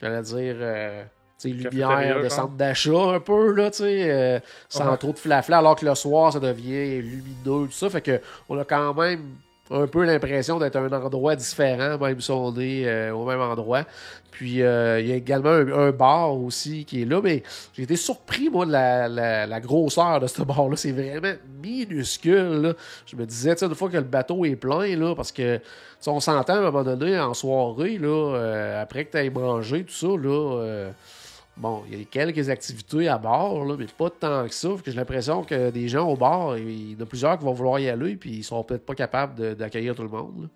j'allais dire. Euh, lumière de centre d'achat un peu, là, euh, sans trop de flafla, alors que le soir, ça devient lumineux, tout ça. Fait que on a quand même un peu l'impression d'être un endroit différent, même si on euh, au même endroit. Puis euh, il y a également un, bar aussi qui est là, mais j'ai été surpris, moi, de la, grosseur de ce bar-là. C'est vraiment minuscule. Je me disais, tu sais, une fois que le bateau est plein, là, parce que on s'entend à un moment donné en soirée, là, euh, après que tu aies mangé, tout ça, là Bon, il y a quelques activités à bord, là, mais pas tant que ça. que j'ai l'impression que des gens au bar, il y en a plusieurs qui vont vouloir y aller, puis ils sont peut-être pas capables d'accueillir tout le monde.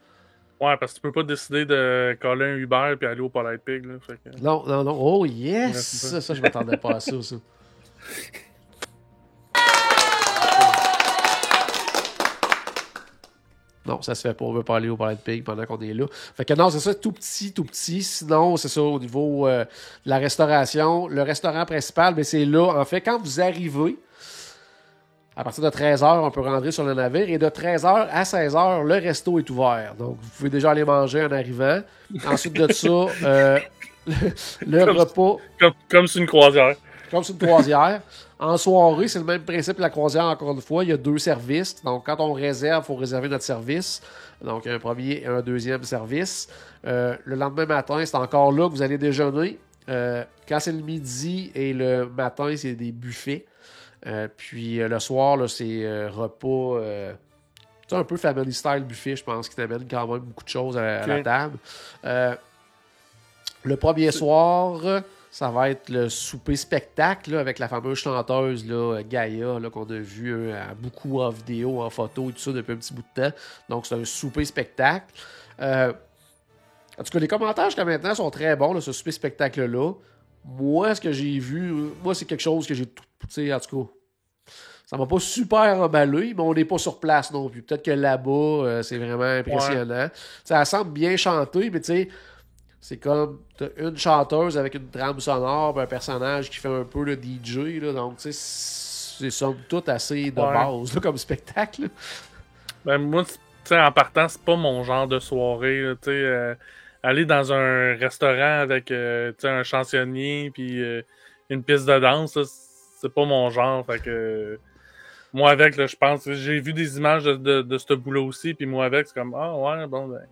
Ouais, parce que tu peux pas décider de coller un Uber puis aller au Polite Pig. Là, Non, non, non. Oh yes! Ça, ça, je m'attendais pas à ça, ça. Non, ça se fait pas. On veut pas aller au Palais de Pig pendant qu'on est là. Fait que non, c'est ça, tout petit, tout petit. Sinon, c'est ça au niveau euh, de la restauration. Le restaurant principal, ben, c'est là. En fait, quand vous arrivez, à partir de 13h, on peut rentrer sur le navire. Et de 13h à 16h, le resto est ouvert. Donc, vous pouvez déjà aller manger en arrivant. Ensuite de ça, euh, le, repas. Comme, comme c'est une croisière. Comme c'est une croisière. En soirée, c'est le même principe la croisière, encore une fois. Il y a deux services. Donc, quand on réserve, il faut réserver notre service. Donc, un premier et un deuxième service. Euh, le lendemain matin, c'est encore là que vous allez déjeuner. Euh, quand c'est le midi et le matin, c'est des buffets. Euh, puis le soir, c'est repas. c'est un peu family style buffet, je pense, qui t'amène quand même beaucoup de choses à, la table. le premier soir, ça va être le souper spectacle là, avec la fameuse chanteuse là, Gaïa là, qu'on a vu euh, beaucoup en vidéo, en photo et tout ça depuis un petit bout de temps. Donc c'est un souper spectacle. Euh, en tout cas, les commentaires jusqu'à maintenant sont très bons, là, ce souper spectacle-là. Moi, ce que j'ai vu, moi, c'est quelque chose que j'ai. Tu sais, en tout cas, ça m'a pas super emballé, mais on n'est pas sur place non plus. Peut-être que là-bas, euh, c'est vraiment impressionnant. Ça semble bien chanter, mais tu sais, c'est comme une chanteuse avec une trame sonore, un personnage qui fait un peu le DJ. Là, donc, tu sais, c'est somme toute assez de base comme spectacle. Ben, moi, tu sais, en partant, c'est pas mon genre de soirée. Tu sais, euh, aller dans un restaurant avec euh, un chansonnier puis une piste de danse, c'est pas mon genre. Fait que moi avec, là, je pense, j'ai vu des images de, de, ce boulot aussi, puis moi avec, c'est comme, ah ouais, bon, ben,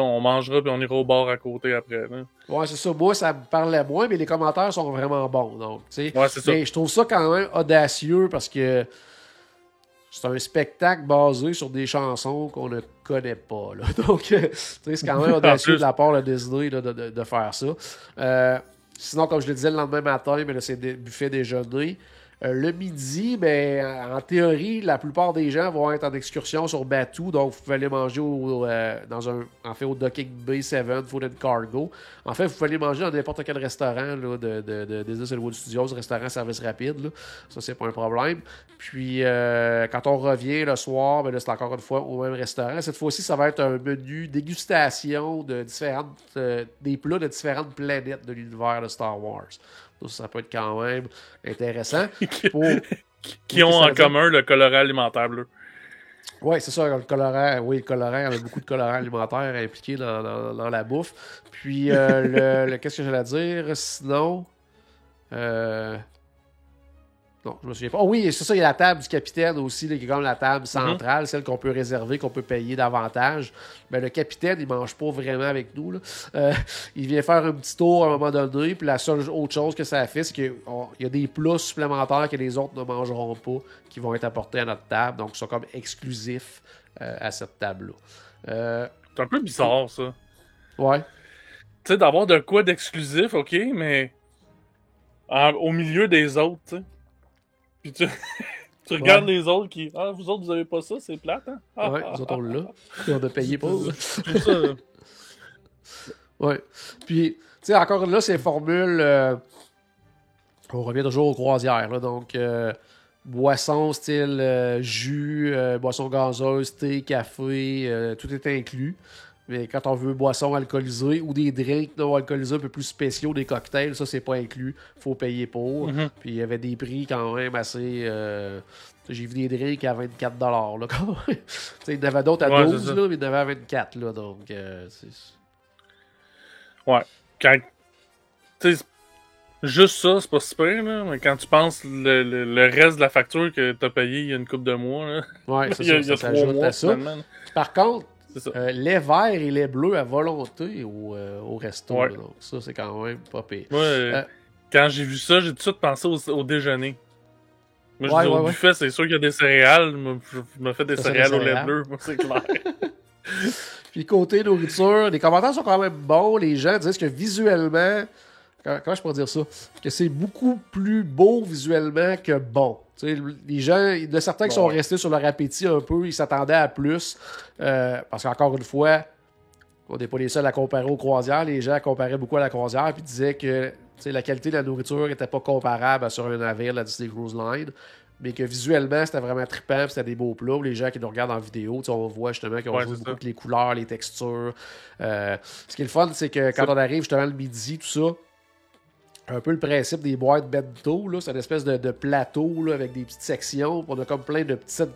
on mangera, puis on ira au bar à côté après. Ouais, c'est ça. Moi, ça me parlait moins, mais les commentaires sont vraiment bons. Donc. Ouais, c'est ça. Mais je trouve ça quand même audacieux parce que c'est un spectacle basé sur des chansons qu'on ne connaît pas. Là. Donc, c'est quand même audacieux de la part de Disney de, de, de, faire ça. Euh, sinon, comme je le disais le lendemain matin, mais c'est buffet déjeuner. Euh, le midi, ben, en théorie, la plupart des gens vont être en excursion sur Batou, donc vous pouvez aller manger au, euh, dans un, en fait, au Docking Bay 7 Food and Cargo. En fait, vous pouvez aller manger dans n'importe quel restaurant de, de, de Studios, restaurant service rapide. Ça, c'est pas un problème. Puis, euh, quand on revient le soir, ben, c'est encore une fois au même restaurant. Cette fois-ci, ça va être un menu dégustation de différentes, des plats de différentes planètes de l'univers de Star Wars ça peut être quand même intéressant. qui ont en commun le colorant alimentaire bleu. Oui, c'est ça, le colorant. Oui, le colorant, il y a beaucoup de colorants alimentaires impliqués dans, la bouffe. Puis, euh, le, qu'est-ce que j'allais dire? Sinon, euh, non, je me souviens pas. Oh oui, c'est ça, il y a la table du capitaine aussi, qui est comme la table centrale, mhm. celle qu'on peut réserver, qu'on peut payer davantage. Mais le capitaine, il mange pas vraiment avec nous. Euh, il vient faire un petit tour à un moment donné, puis la seule autre chose que ça fait, c'est qu'il y a des plats supplémentaires que les autres ne mangeront pas, qui vont être apportés à notre table, donc ils sont comme exclusifs euh, à cette table-là. Euh, c'est un peu bizarre, ça. Ouais. Tu sais, d'avoir de quoi d'exclusif, ok, mais au milieu des autres, tu sais. Puis tu, tu regardes les autres qui. Ah, vous autres, vous avez pas ça, c'est plate, hein? Ah, ouais, ah, nous autres, on l'a. on a payé pour. Ça. ouais. Puis, tu sais, encore là, ces formules. Euh, on revient toujours aux croisières, là. Donc, euh, boisson style euh, jus, boisson gazeuse, thé, café, tout est inclus. Mais quand on veut boisson alcoolisée ou des drinks non alcoolisés un peu plus spéciaux, des cocktails, ça, c'est pas inclus. faut payer pour. Mhm. Puis il y avait des prix quand même assez. Euh, j'ai vu des drinks à 24 là, quand même. il y en avait d'autres à 12, là, mais il y en avait à 24 là, donc euh, Ouais. Quand... juste ça, c'est pas super, là, mais quand tu penses le, le, reste de la facture que t'as payé il y a une couple de mois, là, ouais, ça, il y a, ça, mois, à ça. Par contre, euh, les verts et les bleus à volonté au, euh, au resto. donc ça, c'est quand même pas pire. Euh, quand j'ai vu ça, j'ai tout de suite pensé au, déjeuner. Moi, je dis, au buffet, c'est sûr qu'il y a des céréales. Je me fais des céréales au lait bleu, c'est clair. Puis côté nourriture, les commentaires sont quand même bons. Les gens disent que visuellement, comment je pourrais dire ça? Que c'est beaucoup plus beau visuellement que bon les gens, a certains qui sont restés sur leur appétit un peu, ils s'attendaient à plus. Euh, parce qu'encore une fois, on n'est pas les seuls à comparer aux croisières. Les gens comparaient beaucoup à la croisière et disaient que la qualité de la nourriture n'était pas comparable sur un navire, la Disney Cruise Line. Mais que visuellement, c'était vraiment trippant, c'était des beaux plats. Les gens qui nous regardent en vidéo, on voit justement qu'ils ont joué beaucoup avec les couleurs, les textures. Euh, ce qui est le fun, c'est que quand on arrive justement le midi, tout ça, un peu le principe des boîtes bento. C'est une espèce de, plateau là, avec des petites sections. On a comme plein de petites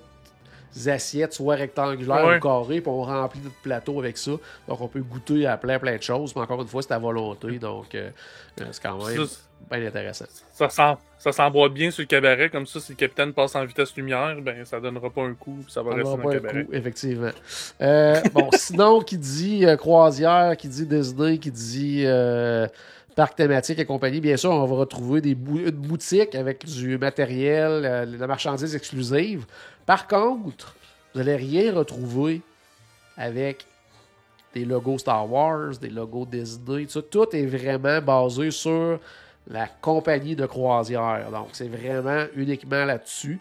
assiettes, soit rectangulaires ou carrées, puis on remplit notre plateau avec ça. Donc on peut goûter à plein plein de choses. Mais encore une fois, c'est à volonté. Donc euh, euh, c'est quand même bien intéressant. Ça, sent, ça s'emboîte bien sur le cabaret. Comme ça, si le capitaine passe en vitesse lumière, ben ça donnera pas un coup. Ça va rester dans le cabaret. Coup, effectivement. Euh, bon, sinon, qui dit croisière, qui dit Disney, qui dit parc thématique et compagnie. Bien sûr, on va retrouver des une boutique avec du matériel, euh, la marchandise exclusive. Par contre, vous n'allez rien retrouver avec des logos Star Wars, des logos Disney, tout est vraiment basé sur la compagnie de croisière. Donc, c'est vraiment uniquement là-dessus.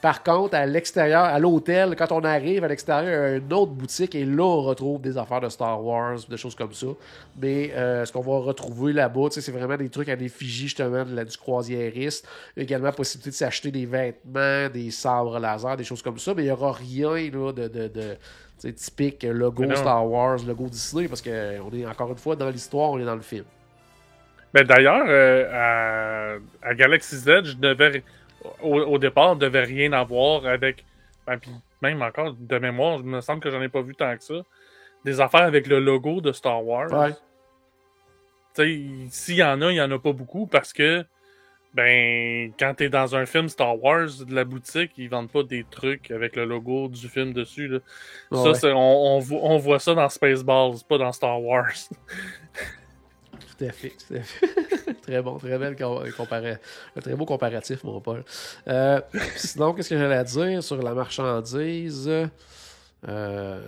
Par contre, à l'extérieur, à l'hôtel, quand on arrive à l'extérieur, il y a une autre boutique et là, on retrouve des affaires de Star Wars, des choses comme ça. Mais euh, ce qu'on va retrouver là-bas, c'est vraiment des trucs à l'effigie justement de la, du croisiériste. Il y a également la possibilité de s'acheter des vêtements, des sabres laser, des choses comme ça. Mais il n'y aura rien là, de, de, de typique logo Star Wars, logo Disney, parce qu'on est encore une fois dans l'histoire, on est dans le film. Mais d'ailleurs, euh, à, à, Galaxy's Edge, je devais au, départ, devait rien avoir avec. Ben, même encore, de mémoire, il me semble que j'en ai pas vu tant que ça. Des affaires avec le logo de Star Wars. Ouais. Tu sais, s'il y en a, il y en a pas beaucoup parce que, ben, quand t'es dans un film Star Wars, de la boutique, ils vendent pas des trucs avec le logo du film dessus. Là. ça, on, on, voit ça dans Spaceballs, pas dans Star Wars. tout à fait, tout à fait. très bon, très belle comparé, un très beau comparatif, mon Paul. Euh, sinon, qu'est-ce que j'allais dire sur la marchandise? Euh,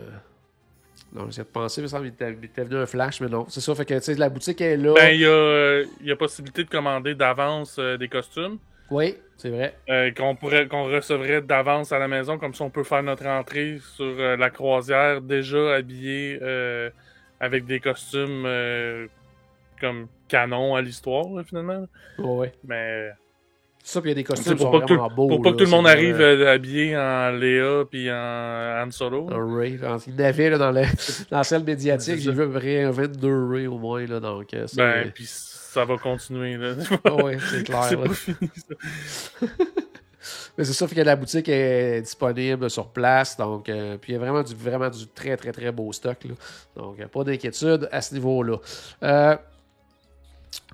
non, j'essaie de penser, mais ça m'était venu un flash, mais non. C'est ça, fait que tu sais, la boutique est là. Ben, il y a, y a possibilité de commander d'avance euh, des costumes. Oui, c'est vrai. qu'on pourrait qu'on recevrait d'avance à la maison, comme ça on peut faire notre entrée sur la croisière déjà habillé avec des costumes comme canon à l'histoire, finalement. Ouais. Mais. Ça, puis il y a des costumes pour pas, vraiment beaux, pour pas que tout le monde arrive euh, habillé en Léa puis en Han Solo. Un Ray. Il y avait là, dans, le, dans la salle médiatique, j'ai vu à peu 22 Ray au moins. Là, donc, euh, ça, ben, puis ça va continuer. Là. oui, c'est clair. c'est pas fini, ça. Mais c'est ça, fait que la boutique est disponible sur place. Donc, euh, puis il y a vraiment du, vraiment du très, très, très beau stock. Là. Donc, pas d'inquiétude à ce niveau-là. Euh,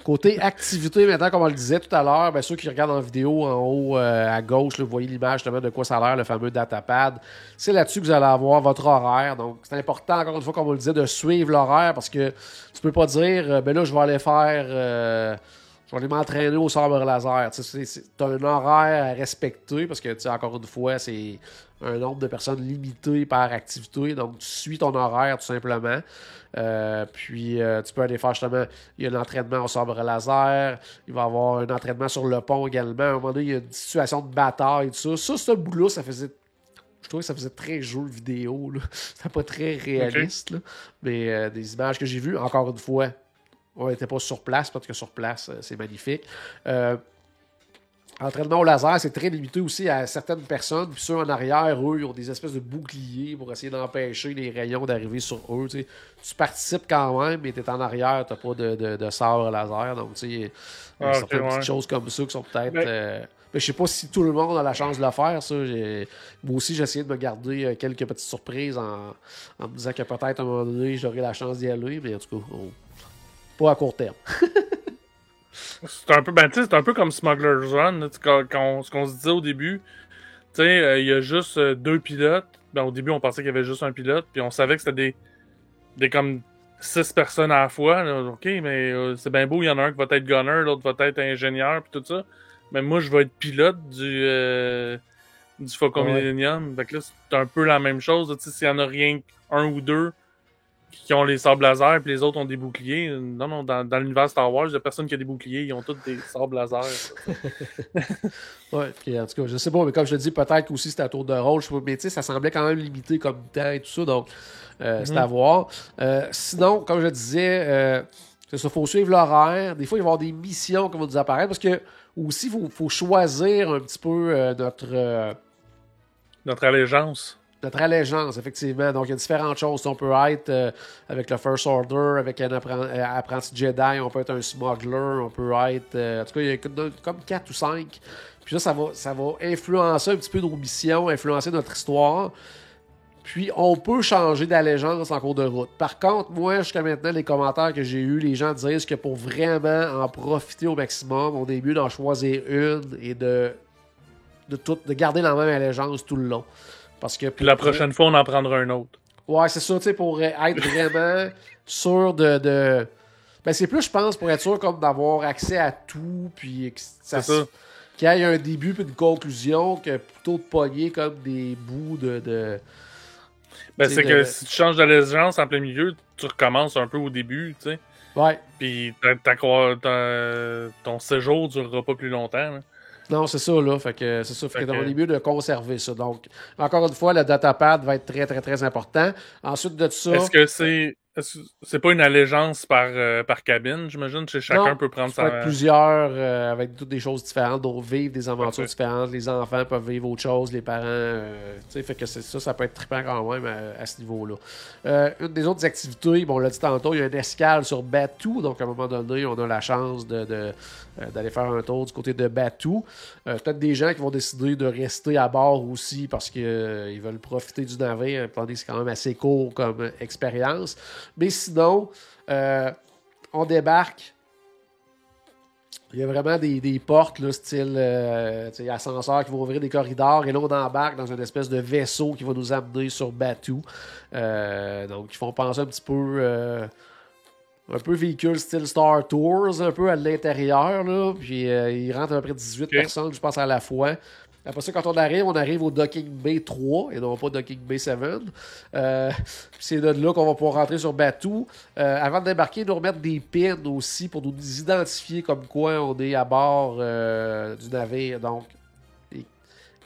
Côté activité, maintenant, comme on le disait tout à l'heure, bien, ceux qui regardent en vidéo en haut euh, à gauche, vous voyez l'image de quoi ça a l'air, le fameux datapad. C'est là-dessus que vous allez avoir votre horaire. Donc, c'est important, encore une fois, comme on le disait, de suivre l'horaire parce que tu peux pas dire, euh, ben là, je vais aller faire. Euh, je vais aller m'entraîner au sabre laser. Tu as un horaire à respecter parce que, encore une fois, c'est un nombre de personnes limité par activité. Donc, tu suis ton horaire tout simplement. Euh, puis, euh, tu peux aller faire justement, il y a l'entraînement au sabre laser, il va y avoir un entraînement sur le pont également. À un moment donné, il y a une situation de bataille, tout ça. Ça, ce bout-là, ça faisait je trouvais que ça faisait très jeu vidéo. C'était pas très réaliste. Mais euh, des images que j'ai vues, encore une fois, on n'était pas sur place, parce que sur place, c'est magnifique. Entraînement au laser, c'est très limité aussi à certaines personnes. Puis ceux en arrière, eux, ils ont des espèces de boucliers pour essayer d'empêcher les rayons d'arriver sur eux. Tu, participes quand même, mais tu es en arrière, tu n'as pas de, de, de, sabre laser. Donc, tu sais, il y a ah, certaines petites choses comme ça qui sont peut-être. Mais... Euh, je sais pas si tout le monde a la chance de le faire. Ça. Moi aussi, j'ai essayé de me garder euh, quelques petites surprises en, en me disant que peut-être à un moment donné, j'aurai la chance d'y aller. Mais en tout cas, pas à court terme. C'est un peu, ben, c'est un peu comme Smuggler's Run, quand, ce qu'on se disait au début. Tu sais, euh, il y a juste euh, deux pilotes. Ben, au début, on pensait qu'il y avait juste un pilote, puis on savait que c'était des, des comme six personnes à la fois. Ok, mais euh, c'est bien beau, il y en a un qui va être gunner, l'autre va être ingénieur, puis tout ça. Mais moi, je vais être pilote du, du Faucon Millennium. Donc là, c'est un peu la même chose. S'il y en a rien un ou deux, qui ont les sables laser, puis les autres ont des boucliers. Non, non, dans, dans l'univers Star Wars, il n'y a personne qui a des boucliers, ils ont tous des sables laser. ouais, puis en tout cas, je sais pas, mais comme je te dis, peut-être aussi c'était à tour de rôle, je sais pas, mais tu sais, ça semblait quand même limité comme temps et tout ça, donc euh, c'est à mhm. voir. Euh, sinon, comme je disais, euh, il faut suivre l'horaire. Des fois, il va y avoir des missions qui vont nous apparaître parce que aussi, il faut, faut, choisir un petit peu euh, notre. notre allégeance notre allégeance, effectivement. Donc, il y a différentes choses. On peut être euh, avec le First Order, avec un euh, apprenti Jedi, on peut être un smuggler, on peut être. Euh, en tout cas, il y a comme 4 ou 5. Puis là, ça va, ça va influencer un petit peu nos missions, influencer notre histoire. Puis, on peut changer d'allégeance en cours de route. Par contre, moi, jusqu'à maintenant, les commentaires que j'ai eus, les gens disent que pour vraiment en profiter au maximum, au début d'en choisir une et de, de, tout, de garder la même allégeance tout le long. Parce que Puis la prochaine fois, on en prendra un autre. Ouais, c'est ça, tu sais, pour être vraiment sûr de. de... Ben, c'est plus, je pense, pour être sûr comme d'avoir accès à tout, puis ça, qu'il y ait un début puis une conclusion, que plutôt de pogner comme des bouts de. de... Ben, C'est de- que si tu changes d'allégeance en plein milieu, tu recommences un peu au début, tu sais. Ouais. Puis ton séjour durera pas plus longtemps. là. Non, c'est ça, là. Fait que c'est ça. Fait que Fait que- les mieux de conserver ça. Donc, encore une fois, le datapad va être très, très, très important. Ensuite de ça. Est-ce que c'est. C'est pas une allégeance par, euh, par cabine, j'imagine? Chez Chacun Non, peut prendre Ça peut sa. être plusieurs euh, avec toutes des choses différentes, dont vivre des aventures différentes. Les enfants peuvent vivre autre chose, les parents. euh, tu sais, fait que c'est ça, ça peut être trippant quand même à, à ce niveau-là. Euh, une des autres activités, bon, on l'a dit tantôt, il y a une escale sur Batu. Donc, à un moment donné, on a la chance de, de, euh, d'aller faire un tour du côté de Batu. Euh, peut-être des gens qui vont décider de rester à bord aussi parce qu'ils veulent profiter du navire, donné que c'est quand même assez court comme euh, expérience. Mais sinon, euh, on débarque. Il y a vraiment des, des portes, là, style euh, ascenseur qui vont ouvrir des corridors. Et là, on embarque dans une espèce de vaisseau qui va nous amener sur Batu. Euh, donc, ils font penser un petit peu. Un peu véhicule style Star Tours, un peu à l'intérieur. là. Puis euh, il rentre à peu près 18 Ok. personnes, je pense, à la fois. Après ça, quand on arrive, on arrive au Docking Bay 3 et non pas Docking Bay 7. Euh, puis c'est de là qu'on va pouvoir rentrer sur Batu. Euh, avant de débarquer, nous remettre des pins aussi pour nous identifier comme quoi on est à bord euh, du navire. Donc,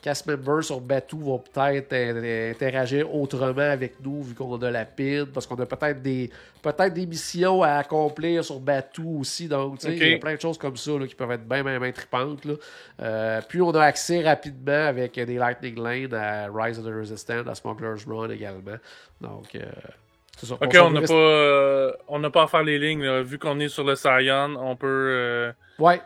cast members sur Batu vont peut-être euh, interagir autrement avec nous vu qu'on a la pin parce qu'on a peut-être des peut-être des missions à accomplir sur Batu aussi. Donc, tu sais, Ok. il y a plein de choses comme ça là, qui peuvent être bien, bien, bien tripantes. là. Euh, puis, on a accès rapidement avec des Lightning Lane à Rise of the Resistance, à Smuggler's Run également. Donc, euh, c'est ça. Ok, on n'a reste- pas, euh, on n'a pas à faire les lignes. là. Vu qu'on est sur le Scion, on peut, euh, Ouais,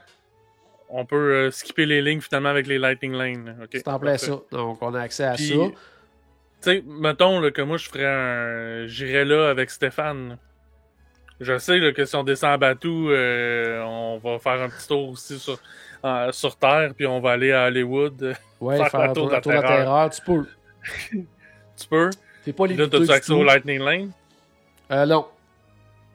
on peut euh, skipper les lignes finalement avec les Lightning Lane. là. Ok, c'est en plein ça. Donc, on a accès à Puis, ça. Tu sais, mettons là, que moi je ferais un. J'irais là avec Stéphane. Je sais là, que si on descend à Batou, euh, on va faire un petit tour aussi sur, en- sur Terre, puis on va aller à Hollywood. Ouais, faire faire, un tour tour, de tour la terreur. terreur, tu peux. tu peux? T'es pas là, t'as-tu accès au. Lightning Lane? Euh, non.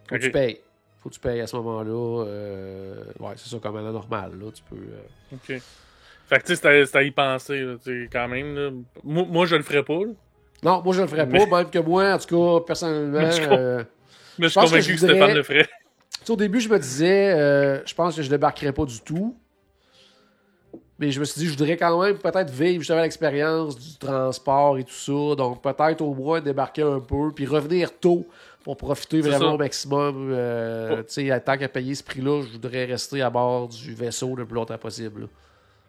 Faut tu payes. Faut que tu payes à ce moment-là. Euh, ouais, c'est ça, comme à la normale. Là, tu peux. euh, Ok. Fait que tu sais, c'est à- y penser, là, quand même. Là. Moi, moi, je le ferais pas. là. Non, moi, je le ferais Mais- pas. Même que moi, en tout cas, personnellement. Mais je euh, Mais je suis pense que convaincu je que, Stéphane le ferait. Au début, je me disais, euh, je pense que je débarquerais pas du tout. Mais je me suis dit, je voudrais quand même peut-être vivre justement l'expérience du transport et tout ça. Donc, peut-être au moins débarquer un peu, puis revenir tôt pour profiter vraiment au maximum. Euh, Oh. Tu sais, tant qu'à payer ce prix-là, je voudrais rester à bord du vaisseau le plus longtemps possible. là.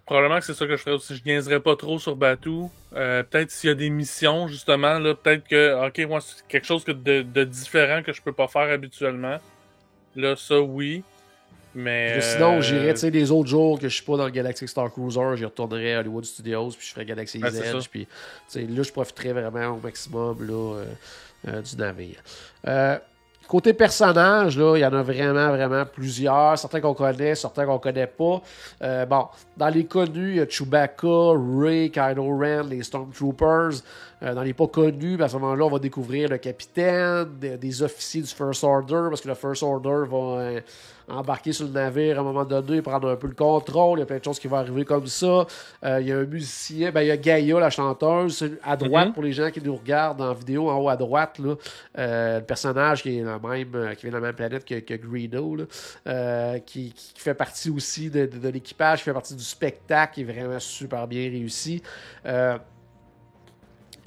Probablement que c'est ça que je ferais aussi. Je niaiserais pas trop sur Batou. Euh, peut-être s'il y a des missions, justement, là, peut-être que, ok, moi, c'est quelque chose que de, de différent que je peux pas faire habituellement. Là, ça, oui. Mais. Sinon, euh, j'irais, tu sais, les autres jours que je suis pas dans le Galactic Star Cruiser, j'y retournerais à Hollywood Studios, puis je ferais Galaxy ça. puis là, je profiterais vraiment au maximum là, euh, du navire. Euh, côté personnage, là, il y en a vraiment, vraiment plusieurs. Certains qu'on connaît, certains qu'on connaît pas. Euh, bon, dans les connus, il y a Chewbacca, Ray, Kylo Ren, les Stormtroopers. Euh, dans les pas connus, ben, à ce moment-là, on va découvrir le capitaine, des, des officiers du First Order, parce que le First Order va euh, embarquer sur le navire à un moment donné, prendre un peu le contrôle. Il y a plein de choses qui vont arriver comme ça. Euh, il y a un musicien, ben, il y a Gaïa, la chanteuse, à droite, Mhm. pour les gens qui nous regardent en vidéo, en haut à droite, là, le personnage qui est la même, qui vient de la même planète que, que Greedo, là, qui, qui fait partie aussi de, de- de l'équipage, qui fait partie du spectacle, qui est vraiment super bien réussi. Euh,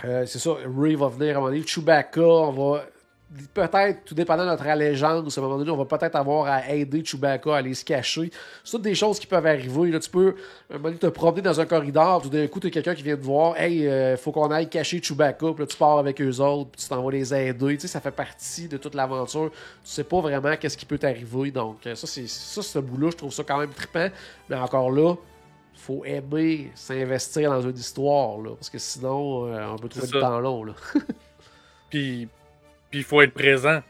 euh, c'est ça, Ray va venir à un moment donné. Chewbacca, on va. Peut-être, tout dépendant de notre allégeance, à un moment donné, on va peut-être avoir à aider Chewbacca à aller se cacher. C'est toutes des choses qui peuvent arriver. Là, tu peux un moment donné, te promener dans un corridor, tout d'un coup, tu as quelqu'un qui vient te voir Hey, euh, faut qu'on aille cacher Chewbacca, puis là, tu pars avec eux autres, puis tu t'en vas les aider. Tu sais, ça fait partie de toute l'aventure. Tu sais pas vraiment qu'est-ce qui peut t'arriver. Donc, euh, ça, c'est ça, ce bout-là, je trouve ça quand même trippant. Mais encore là, faut aimer s'investir dans une histoire, là, parce que sinon, euh, on peut trouver du temps long. Là. Puis, puis il faut être présent.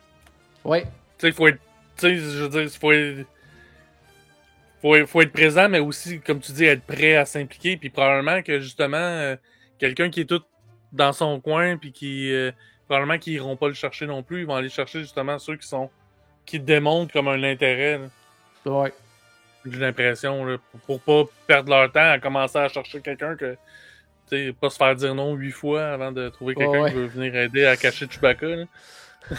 ouais, Tu sais, il faut être. Tu sais, je veux dire, il faut être. Faut, faut être présent, mais aussi, comme tu dis, être prêt à s'impliquer. Puis probablement que justement, euh, quelqu'un qui est tout dans son coin, puis qui. euh, probablement qu'ils iront pas le chercher non plus. Ils vont aller chercher justement ceux qui sont. qui démontrent comme un intérêt. là. ouais. J'ai l'impression, là, pour, pas perdre leur temps à commencer à chercher quelqu'un que. Tu sais, pas se faire dire non huit fois avant de trouver quelqu'un ouais. qui veut venir aider à cacher Chewbacca. là.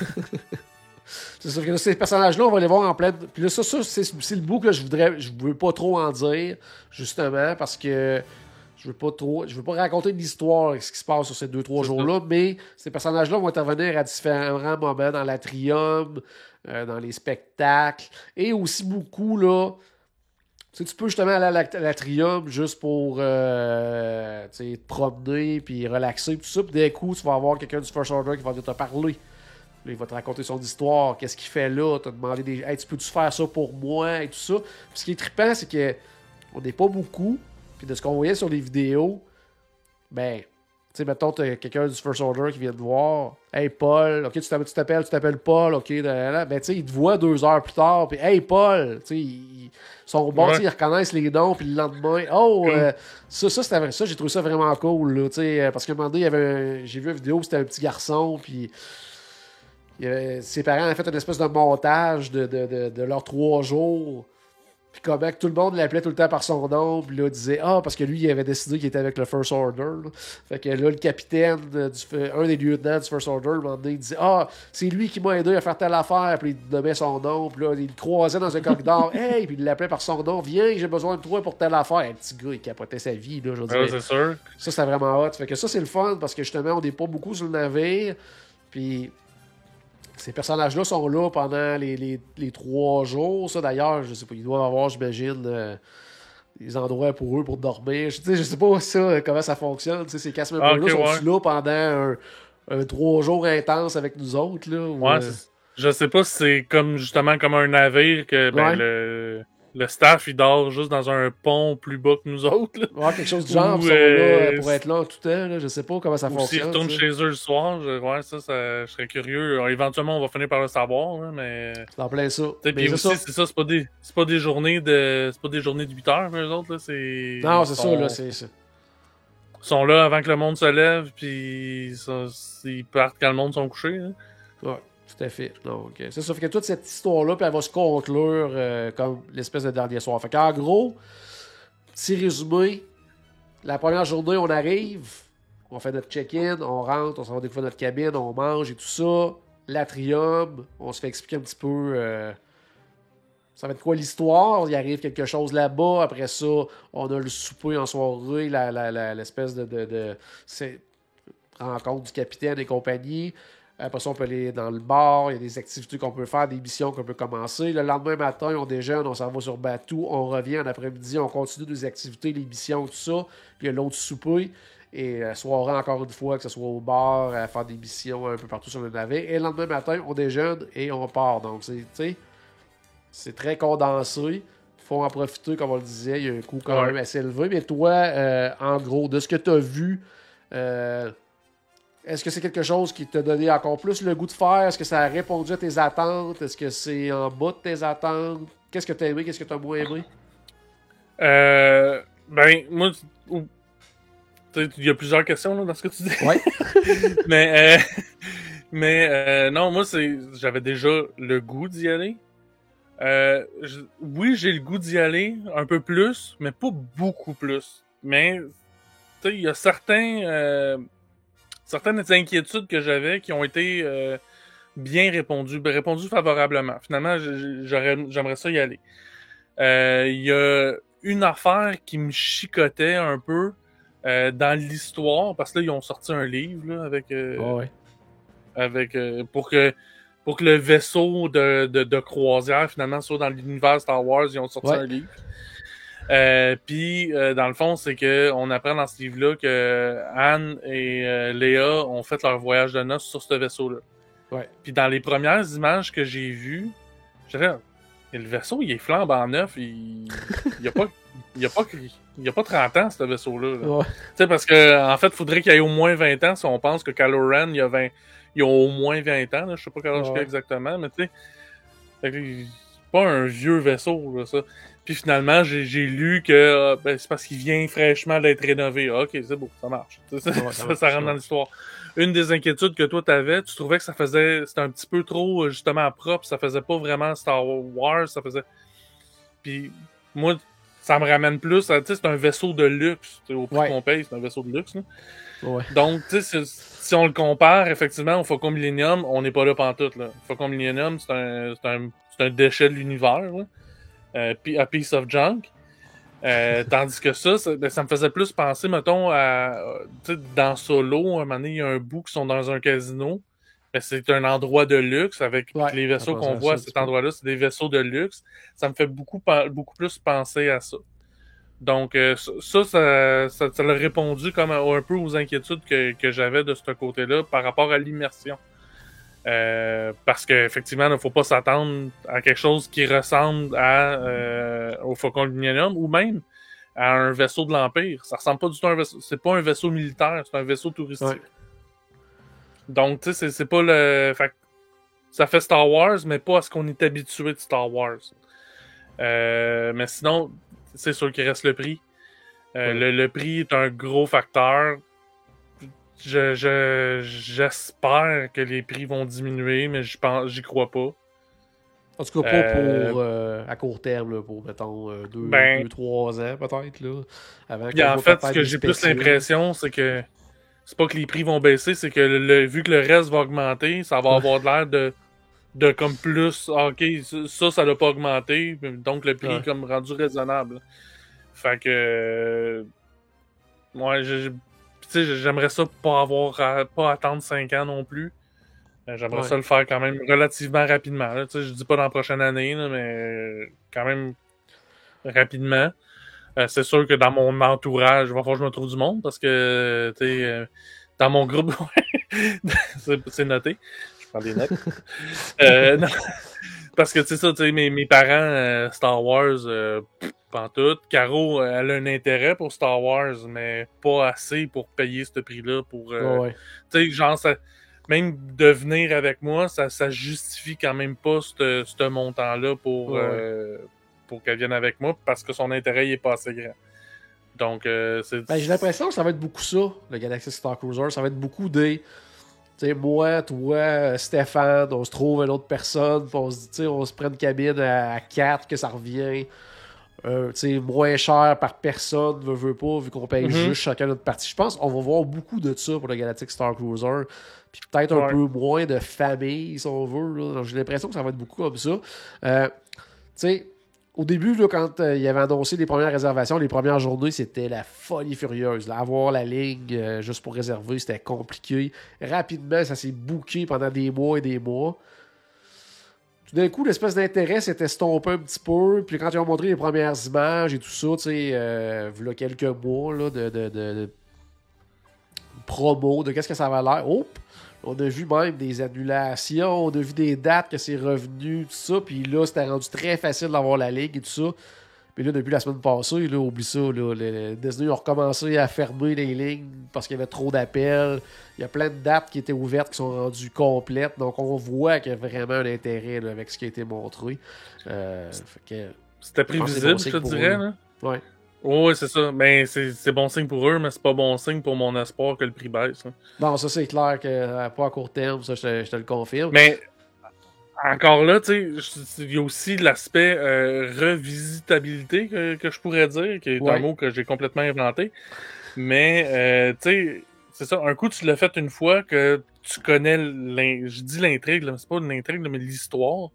C'est sûr que ces personnages-là, on va les voir en pleine. Puis là, ça, ça c'est c'est le bout que je voudrais. Je veux pas trop en dire, justement, parce que je veux pas trop. Je veux pas raconter une histoire avec ce qui se passe sur ces deux, trois C'est jours-là, mais ces personnages-là vont intervenir à différents moments dans l'atrium, euh, dans les spectacles, et aussi beaucoup, là. Tu sais, tu peux justement aller à à l'atrium juste pour euh, te promener puis relaxer, tout ça. Puis d'un coup, tu vas avoir quelqu'un du First Order qui va venir te parler. Là, il va te raconter son histoire, qu'est-ce qu'il fait là, te demander des. Hey, tu peux-tu faire ça pour moi et tout ça. Puis ce qui est trippant, c'est que on n'est pas beaucoup. Puis de ce qu'on voyait sur les vidéos, ben, tu sais, mettons, t'as quelqu'un du First Order qui vient te voir. Hey Paul, ok, tu t'appelles, tu t'appelles, Paul, ok, ben, tu sais, il te voit deux heures plus tard, puis hey Paul, tu sais, ils sont bons, Ouais. ils reconnaissent les noms, puis le lendemain, oh, euh, ça, ça, c'était, ça, j'ai trouvé ça vraiment cool, là, tu sais, euh, parce qu'à un moment donné, il y avait un- j'ai vu une vidéo où c'était un petit garçon, puis il y avait- ses parents avaient fait une espèce de montage de, de, de, de leurs trois jours. Puis comment que tout le monde l'appelait tout le temps par son nom. Puis là, il disait Ah, parce que lui, il avait décidé qu'il était avec le First Order. là. Fait que là, le capitaine, du, un des lieutenants du First Order, un donné, il disait Ah, c'est lui qui m'a aidé à faire telle affaire. Puis il nommait son nom. Puis là, il le croisait dans un corridor. Hey, puis il l'appelait par son nom Viens, j'ai besoin de toi pour telle affaire. Un petit gars, il capotait sa vie. Là, je veux Ouais, dire. c'est sûr. Ça, c'était vraiment hot. Fait que ça, c'est le fun parce que justement, on n'est pas beaucoup sur le navire. Puis ces personnages-là sont là pendant les, les- les trois jours. Ça, d'ailleurs, je sais pas, ils doivent avoir, j'imagine, euh, des endroits pour eux pour dormir. Je, je sais pas ça, euh, comment ça fonctionne. Ces members-là ok, sont ouais. là pendant un, un trois jours intense avec nous autres. Là, ou, Ouais, euh, je sais pas si c'est comme justement comme un navire que ben, Ouais. le, le staff il dort juste dans un pont plus bas que nous autres. Là. ouais, quelque chose du genre. ou, là euh, pour être là tout temps. Là, je sais pas comment ça Ou s'ils fonctionne. retournent ça. chez eux le soir, je, ouais, ça, ça, je serais curieux. Alors, éventuellement, on va finir par le savoir, mais. C'est en plein ça. Puis c'est aussi, ça. c'est ça, c'est pas des, c'est pas des journées de, c'est pas des journées de 8 heures, eux autres, là, c'est. Non, c'est ça, là, c'est ça. sont là avant que le monde se lève, puis ils partent quand le monde sont couchés. là. Ouais, tout à fait. Donc, euh, c'est ça. Fait que toute cette histoire-là, puis elle va se conclure euh, comme l'espèce de dernier soir. Fait qu'en gros, petit résumé, la première journée, on arrive, on fait notre check-in, on rentre, on s'en va découvrir notre cabine, on mange et tout ça. L'atrium, on se fait expliquer un petit peu euh, ça va être quoi l'histoire? Il arrive quelque chose là-bas. Après ça, on a le souper en soirée, la- la- l'espèce de, de, rencontre du capitaine et compagnie. Après ça, on peut aller dans le bar, il y a des activités qu'on peut faire, des missions qu'on peut commencer. Le lendemain matin, on déjeune, on s'en va sur Batou, on revient en après-midi, on continue des activités, les missions, tout ça. Puis il y a l'autre souper. Et euh, soirée, encore une fois, que ce soit au bar, à faire des missions un peu partout sur le navire. Et le lendemain matin, on déjeune et on part. Donc, c'est, tu sais, c'est très condensé. Il faut en profiter, comme on le disait. Il y a un coût quand Ouais. même assez élevé. Mais toi, euh, en gros, de ce que tu as vu, euh, est-ce que c'est quelque chose qui t'a donné encore plus le goût de faire? Est-ce que ça a répondu à tes attentes? Est-ce que c'est en bas de tes attentes? Qu'est-ce que tu as aimé? Qu'est-ce que tu as moins aimé? Euh, ben, moi, il y a plusieurs questions là, dans ce que tu dis. Ouais. mais, euh, mais euh, non, moi, c'est, j'avais déjà le goût d'y aller. Euh, je- oui, j'ai le goût d'y aller un peu plus, mais pas beaucoup plus. Mais, tu sais, il y a certains, euh, certaines inquiétudes que j'avais qui ont été euh, bien répondues, ben, répondues favorablement. Finalement, j'aimerais ça y aller. Euh, Il y a une affaire qui me chicotait un peu euh, dans l'histoire, parce que là, ils ont sorti un livre là, avec, euh, ouais. avec euh, pour que pour que le vaisseau de, de, de croisière finalement soit dans l'univers Star Wars, ils ont sorti Ouais. un livre. Euh, Puis euh, dans le fond, c'est que on apprend dans ce livre-là que Anne et euh, Léa ont fait leur voyage de noces sur ce vaisseau-là. Ouais. Puis dans les premières images que j'ai vues, j'avais le vaisseau, il est flambant neuf, il il y a pas il a pas il a pas 30 ans ce vaisseau-là. là. Ouais. Tu sais, parce que en fait, il faudrait qu'il y ait au moins 20 ans si on pense que Kylo Ren, il y a 20, il y a au moins 20 ans. Là, je sais pas quel âge Ouais. exactement, mais tu sais, fait que c'est pas un vieux vaisseau, là, ça. Puis finalement, j'ai lu que euh, ben, c'est parce qu'il vient fraîchement d'être rénové. Ah, ok, c'est beau, ça marche. Ça, ça, Ouais, ça ça, marche, ça rentre dans l'histoire. Une des inquiétudes que toi t'avais, tu trouvais que ça faisait, c'était un petit peu trop euh, justement propre, ça faisait pas vraiment Star Wars, ça faisait. Puis moi, ça me ramène plus à. Tu sais, c'est un vaisseau de luxe. Au prix Ouais. qu'on paye, c'est un vaisseau de luxe. là. Ouais. Donc, tu sais, si, on le compare effectivement au Faucon Millennium, on n'est pas là pantoute. Là. Faucon Millennium, c'est un, un, c'est un déchet de l'univers. Là. Euh, a piece of junk. Euh, tandis que ça, ça, ben, ça me faisait plus penser, mettons, à. dans Solo, à un moment donné, il y a un bout qui sont dans un casino. Ben, c'est un endroit de luxe avec Ouais, les vaisseaux qu'on voit à cet endroit-là, c'est des vaisseaux de luxe. Ça me fait beaucoup, beaucoup plus penser à ça. Donc, euh, ça, ça, ça, ça l'a répondu comme un peu aux inquiétudes que, que j'avais de ce côté-là par rapport à l'immersion. Euh, parce qu'effectivement, il ne faut pas s'attendre à quelque chose qui ressemble à, euh, au Faucon Millennium ou même à un vaisseau de l'Empire. Ça ressemble pas du tout à un vaisseau. C'est pas un vaisseau militaire, c'est un vaisseau touristique. Ouais. Donc, tu sais, c'est- pas le. Fait ça fait Star Wars, mais pas à ce qu'on est habitué de Star Wars. Euh, mais sinon, c'est sûr qu'il reste le prix. Ouais. le, le prix est un gros facteur. Je, je- j'espère que les prix vont diminuer, mais j'y pense, j'y crois pas. En tout cas, pas Euh, pour euh, à court terme, là, pour, mettons, euh, deux, Ben- deux, trois ans, peut-être, là. Avant en fait, ce que j'ai plus l'impression, c'est que c'est pas que les prix vont baisser, c'est que le, vu que le reste va augmenter, ça va avoir l'air de, de comme plus. Ok, ça, ça n'a pas augmenté, donc le prix Ouais. est comme rendu raisonnable. Fait que. euh, Ouais, j'aimerais ça pas avoir à- pas attendre 5 ans non plus. Euh, J'aimerais Ouais. ça le faire quand même relativement rapidement. là. Je dis pas dans la prochaine année, là, mais euh, quand même rapidement. Euh, c'est sûr que dans mon entourage, il va falloir que je me trouve du monde parce que, tu sais, euh, dans mon groupe, c'est noté. Je prends des notes. Euh, parce que, tu sais, ça, tu sais, mes, mes parents, euh, Star Wars, euh, pff, pantoute. Caro, euh, elle a un intérêt pour Star Wars, mais pas assez pour payer ce prix-là. Pour, euh, Ouais, tu sais, genre, ça- même de venir avec moi, ça, ça justifie quand même pas ce montant-là pour, Ouais. pour qu'elle vienne avec moi parce que son intérêt il est pas assez grand. Donc, euh, c'est. Ben, j'ai l'impression que ça va être beaucoup ça, le Galaxy Star Cruiser. Ça va être beaucoup des. Sais, moi, toi, Stéphane, on se trouve une autre personne, puis on se dit, on se prend une cabine à 4, que ça revient. euh, moins cher par personne, veut, veut pas, vu qu'on paye Mhm. juste chacun notre partie. Je pense qu'on va voir beaucoup de ça pour le Galactic Star Cruiser. Puis peut-être un peu moins de famille, si on veut. J'ai l'impression que ça va être beaucoup comme ça. Euh, tu sais, au début, là, quand euh, il avait annoncé les premières réservations, les premières journées, c'était la folie furieuse. Avoir la ligne euh, juste pour réserver, c'était compliqué. Rapidement, ça s'est booké pendant des mois et des mois. Tout d'un coup, l'espèce d'intérêt s'est estompé un petit peu. Puis quand ils ont montré les premières images et tout ça, tu sais, euh, quelques mois de, de, de- promo, de qu'est-ce que ça va l'air. On a vu même des annulations, on a vu des dates que c'est revenu, tout ça. Puis là, c'était rendu très facile d'avoir la ligue et tout ça. Puis là, depuis la semaine passée, là, oublie ça, là, le- le Disney a recommencé à fermer les lignes parce qu'il y avait trop d'appels. Il y a plein de dates qui étaient ouvertes qui sont rendues complètes. Donc on voit qu'il y a vraiment un intérêt là, avec ce qui a été montré. Euh, C'était prévisible, je te dirais. Là. ouais. Oui, c'est ça. Mais c'est bon signe pour eux, mais c'est pas bon signe pour mon espoir que le prix baisse. là. Bon, ça c'est clair que euh, pas à court terme, ça je te, je te le confirme. Mais encore là, tu sais, il y a aussi l'aspect euh, revisitabilité que, que je pourrais dire, qui est Ouais. un mot que j'ai complètement inventé. Mais, euh, tu sais, c'est ça, un coup, tu l'as fait une fois que tu connais, je dis l'intrigue, c'est pas une intrigue, mais l'histoire.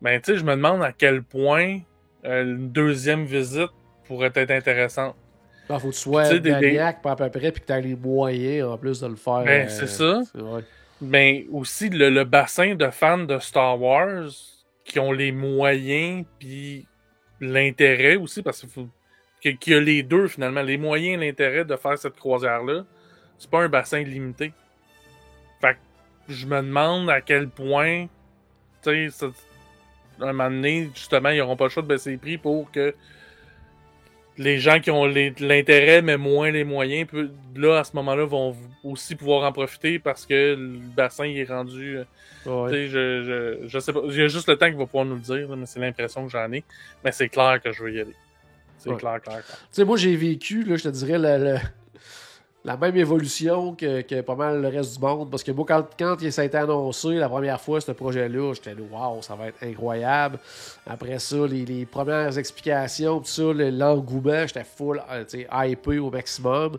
Ben, tu sais, je me demande à quel point une deuxième visite pourrait être intéressante. Il faut que tu sois des- maniaque pas à peu près puis que tu les moyens en plus de le faire. Ben, euh, c'est ça. Mais aussi le, le bassin de fans de Star Wars qui ont les moyens puis l'intérêt aussi parce qu'il faut qu'il y a les deux finalement, les moyens et l'intérêt de faire cette croisière là. C'est pas un bassin limité. Fait que je me demande à quel point tu sais à un moment donné justement ils auront pas le choix de baisser les prix pour que les gens qui ont l'intérêt mais moins les moyens, là à ce moment-là vont aussi pouvoir en profiter parce que le bassin il est rendu. euh, je, je, je sais pas. Il y a juste le temps qu'il va pouvoir nous le dire, mais c'est l'impression que j'en ai. Mais c'est clair que je veux y aller. C'est Ouais. clair, clair, clair. Tu sais, moi, j'ai vécu, là, je te dirais, le, le- la même évolution que, que, pas mal le reste du monde. Parce que moi, quand, quand ça a été annoncé la première fois, ce projet-là, j'étais là, waouh, ça va être incroyable. Après ça, les, les premières explications, tout ça, l'engouement, j'étais full, euh, hypé au maximum.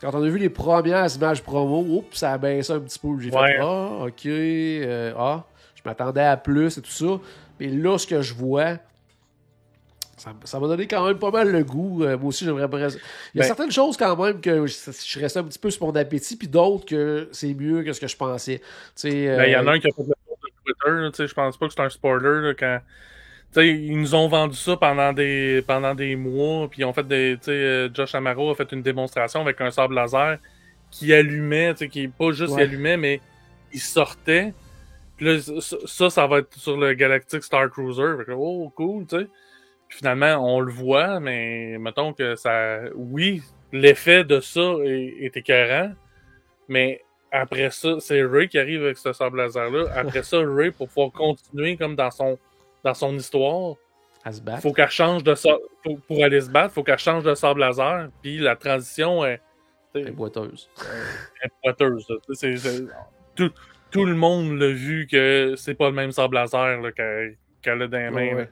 Quand on a vu les premières images promo, oups, ça a baissé un petit peu. J'ai fait, ah, ok, euh, ah, je m'attendais à plus et tout ça. Mais là, ce que je vois, ça m'a donné quand même pas mal le goût. Euh, moi aussi, j'aimerais. Il y a ben- certaines choses quand même que je, je restais un petit peu sur mon appétit, puis d'autres que c'est mieux que ce que je pensais. Ben, il y en a un qui a fait le tour de Twitter. Je pense pas que c'est un spoiler quand. ils nous ont vendu ça pendant des, pendant des mois, puis ils ont fait des. Euh, Josh Amaro a fait une démonstration avec un sable laser qui allumait, qui pas juste allumait, mais il sortait. Puis là, ça, ça va être sur le Galactic Star Cruiser. oh, cool, tu sais finalement, on le voit, mais mettons que ça. Oui, l'effet de ça est, écœurant, mais après ça, c'est Ray qui arrive avec ce sable laser-là. Après ça, Ray, pour pouvoir continuer comme dans son, dans son histoire, il faut qu'elle change de pour, pour, aller se battre, faut qu'elle change de sable laser, puis la transition est. Est boiteuse. Est boiteuse. tout, tout, le monde l'a vu que c'est pas le même sable laser qu'elle a dans les mains.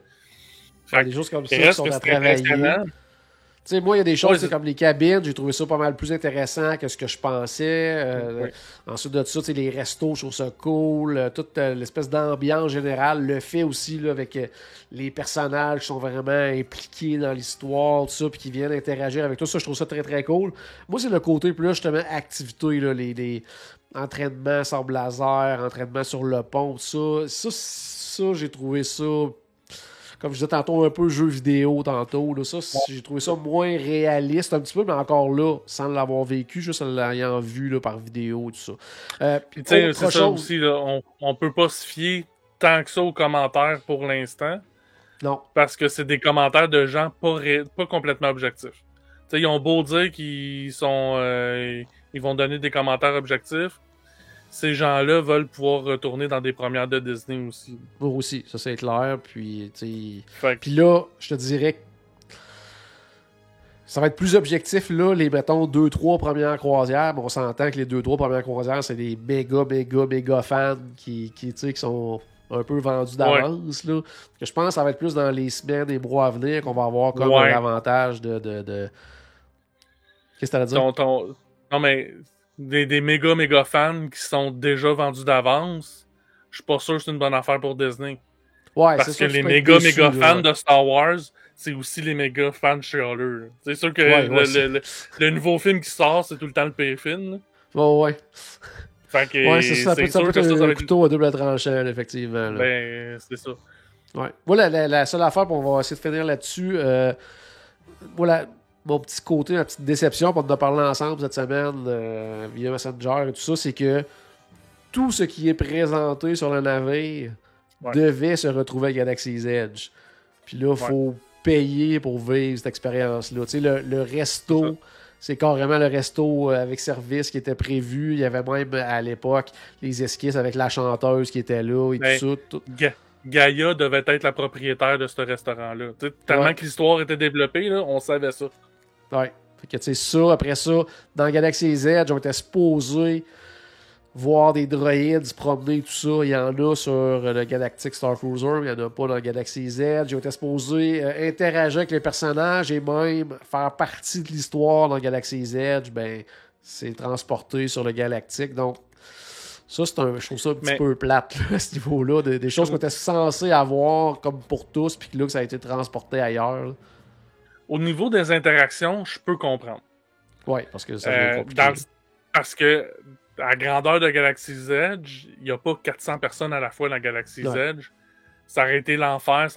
Faire des choses comme ça qui sont à travailler. Tu sais, moi, il y a des choses comme les cabines, j'ai trouvé ça pas mal plus intéressant que ce que je pensais. Euh, ensuite de ça, les restos, je trouve ça cool. Euh, toute euh, l'espèce d'ambiance générale, le fait aussi là, avec les personnages qui sont vraiment impliqués dans l'histoire, tout ça, puis qui viennent interagir avec tout ça, je trouve ça très très cool. Moi, c'est le côté plus justement activité, là, les, les entraînements sans laser, entraînement sur le pont, tout ça. Ça, ça j'ai trouvé ça comme je disais tantôt, un peu jeu vidéo tantôt. Là, ça, j'ai trouvé ça moins réaliste un petit peu, mais encore là, sans l'avoir vécu, juste en l'ayant vu là, par vidéo et tout ça. Euh, Puis, c'est ça aussi, là, on, on peut pas se fier tant que ça aux commentaires pour l'instant. Non. Parce que c'est des commentaires de gens pas, pas complètement objectifs. sais ils ont beau dire qu'ils sont. Euh, ils vont donner des commentaires objectifs ces gens-là veulent pouvoir retourner dans des premières de Disney aussi. Moi aussi, ça c'est clair. Puis, puis là, je te dirais que ça va être plus objectif, là, les, mettons, deux, trois premières croisières. on s'entend que les deux, trois premières croisières, c'est des méga, méga, méga fans qui, qui, qui sont un peu vendus d'avance. là. Que je pense que ça va être plus dans les semaines et mois à venir qu'on va avoir comme un avantage de. de, Qu'est-ce que tu dire? Non, mais des, des méga méga fans qui sont déjà vendus d'avance, je suis pas sûr que c'est une bonne affaire pour Disney. Ouais, Parce que les méga méga fans de Star Wars, c'est aussi les méga fans Sherlock. C'est sûr que le, le, nouveau film qui sort, c'est tout le temps le pay film. Ouais, ouais. Fait que ouais, c'est ça. Ça peut, ça peut être un couteau à double tranchant, effectivement. Ben, c'est ça. Ouais. Voilà, la, la, seule affaire, on va essayer de finir là-dessus. Euh, voilà, mon petit côté, ma petite déception, pour en parler ensemble cette semaine euh, via Messenger et tout ça, c'est que tout ce qui est présenté sur le navire devait se retrouver à Galaxy's Edge. Puis là, il faut payer pour vivre cette expérience-là. Tu sais, le, resto, c'est carrément le resto euh, avec service qui était prévu. Il y avait même à l'époque les esquisses avec la chanteuse qui était là et tout ça. Gaïa devait être la propriétaire de ce restaurant-là. Tellement que l'histoire était développée, là, on savait ça. Ouais. Fait que, tu sais, ça, après ça, dans Galaxy Z, on était supposé voir des droïdes se promener, tout ça. Il y en a sur le Galactic Star Cruiser, mais il n'y en a pas dans Galaxy Z. J'ai été supposé euh, interagir avec les personnages et même faire partie de l'histoire dans Galaxy Z. Ben, c'est transporté sur le Galactic. Donc, ça, c'est un, je trouve ça un petit peu plate à ce niveau-là. Des, choses qu'on était censé avoir comme pour tous, puis que là, que ça a été transporté ailleurs. Au niveau des interactions, je peux comprendre. Oui, parce que ça euh, Parce que à grandeur de Galaxy's Edge, il n'y a pas 400 personnes à la fois dans Galaxy's Edge. Ça aurait été l'enfer.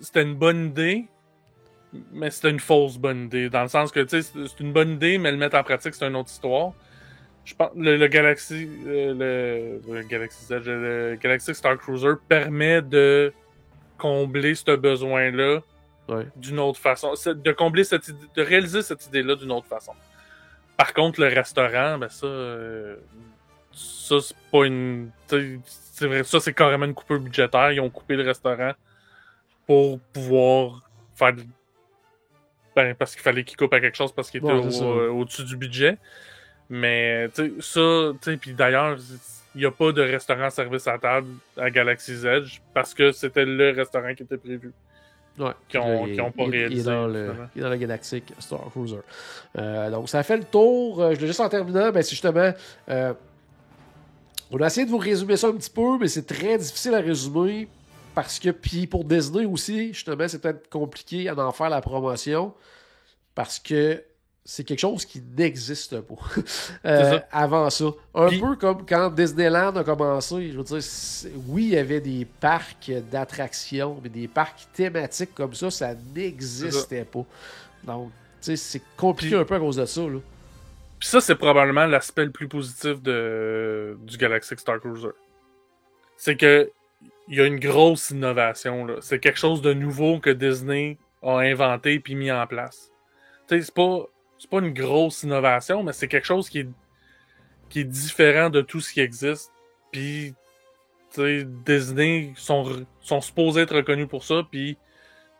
C'était une bonne idée, mais c'était une fausse bonne idée. Dans le sens que c'est une bonne idée, mais le mettre en pratique, c'est une autre histoire. Je pense le, Galaxy euh, le, Galaxy Edge, le Galaxy Star Cruiser permet de combler ce besoin-là d'une autre façon. De combler cette idée, de réaliser cette idée-là d'une autre façon. Par contre, le restaurant, ben ça, euh, ça c'est pas une. C'est vrai, ça c'est carrément une coupure budgétaire. Ils ont coupé le restaurant pour pouvoir faire Ben, parce qu'il fallait qu'il coupe à quelque chose parce qu'il était Ouais, au- euh, au-dessus du budget. Mais, tu sais, ça, puis d'ailleurs, il n'y a pas de restaurant service à table à Galaxy's Edge parce que c'était le restaurant qui était prévu. Ouais. Qui ont- Il- qui ont pas il- il est réalisé, dans le- finalement. Il est dans le Galactic Star Cruiser. Euh, donc, ça fait le tour. Euh, je voulais juste en terminant, ben, c'est justement. euh, on a essayé de vous résumer ça un petit peu, mais c'est très difficile à résumer parce que, puis pour Disney aussi, justement, c'est peut-être compliqué à en faire la promotion parce que c'est quelque chose qui n'existe pas euh, ça. avant ça. Un Puis- peu comme quand Disneyland a commencé. Je veux dire, oui, il y avait des parcs d'attractions, mais des parcs thématiques comme ça, ça n'existait pas. Donc, tu sais, c'est compliqué Puis- un peu à cause de ça. Là. Puis ça, c'est probablement l'aspect le plus positif de, du Galactic Star Cruiser. C'est que il y a une grosse innovation. C'est quelque chose de nouveau que Disney a inventé puis mis en place. Tu sais, c'est pas, c'est pas une grosse innovation, mais c'est quelque chose qui est, qui est différent de tout ce qui existe. Puis, tu sais, Disney sont, sont supposés être reconnus pour ça. Puis,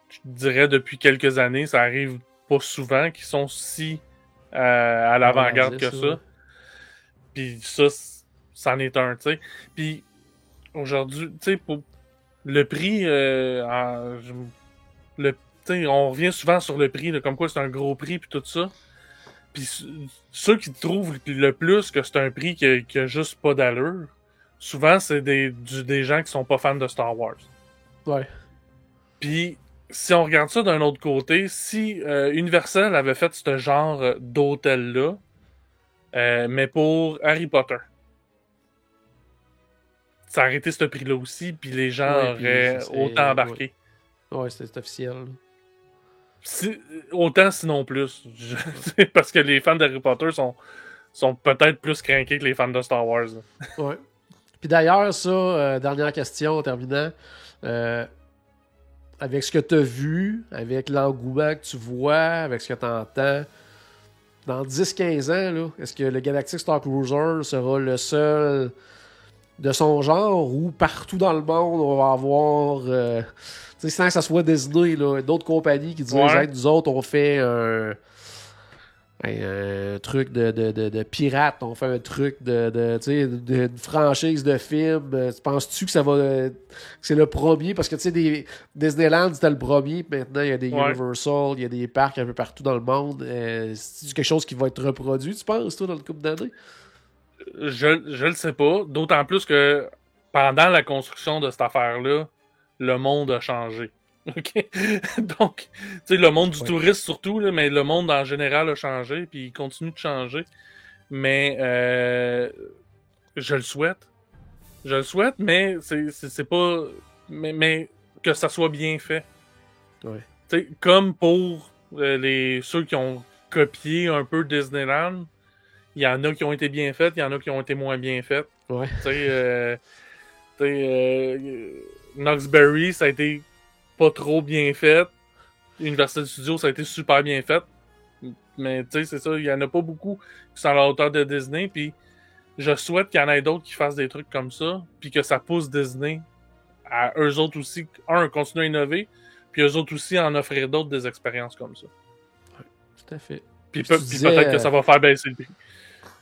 je dirais depuis quelques années, ça arrive pas souvent qu'ils sont si euh, à l'avant-garde que ça. Puis ça, c'en est un, tu sais. Puis aujourd'hui, tu sais, pour le prix, euh, en- le, on revient souvent sur le prix, là, comme quoi c'est un gros prix, puis tout ça. Puis ce- ceux qui trouvent le plus que c'est un prix qui a, qui a juste pas d'allure, souvent c'est des, du- des gens qui sont pas fans de Star Wars. Ouais. Puis, si on regarde ça d'un autre côté, si euh, Universal avait fait ce genre d'hôtel-là, euh, mais pour Harry Potter, ça aurait été ce prix-là aussi, puis les gens Ouais, auraient autant embarqué. Ouais, c'est c'est officiel. Autant sinon plus. Parce que les fans d'Harry Potter sont, sont peut-être plus craqués que les fans de Star Wars. Ouais. Puis d'ailleurs, ça, euh, dernière question en terminant. Euh, avec ce que tu as vu, avec l'engouement que tu vois, avec ce que tu entends, dans 10-15 ans, est-ce que le Galactic Star Cruiser sera le seul de son genre ou partout dans le monde on va avoir, euh, tu sais, sans que ça soit Disney, d'autres compagnies qui disent Ouais. Nous autres, on fait un, un, un truc de, de, de, de pirate, on fait un truc de, d'une franchise de films. Euh, Penses-tu que ça va euh, que c'est le premier? Parce que tu sais, Disneyland, c'était le premier, puis maintenant il y a des Ouais. Universal, il y a des parcs un peu partout dans le monde. Euh, c'est quelque chose qui va être reproduit, tu penses, toi, dans le couple d'années? Je, je le sais pas, d'autant plus que pendant la construction de cette affaire-là, le monde a changé. OK? Donc, tu sais, le monde du Ouais. tourisme surtout, là, mais le monde en général a changé, puis il continue de changer. Mais euh, je le souhaite. Je le souhaite, mais c'est pas. Mais, mais que ça soit bien fait. Ouais. Tu sais, comme pour euh, les ceux qui ont copié un peu Disneyland, il y en a qui ont été bien faites, il y en a qui ont été moins bien faites. Ouais. Tu sais, euh, euh, Knoxberry, ça a été pas trop bien fait. Universal Studios, ça a été super bien fait. Mais tu sais, c'est ça, il y en a pas beaucoup qui sont à la hauteur de Disney. Puis je souhaite qu'il y en ait d'autres qui fassent des trucs comme ça. Puis que ça pousse Disney à eux autres aussi, un, continuer à innover. Puis eux autres aussi en offrir d'autres des expériences comme ça. Tout à fait. Puis, Puis pe- tu puis disais, peut-être euh, que ça va faire baisser le prix.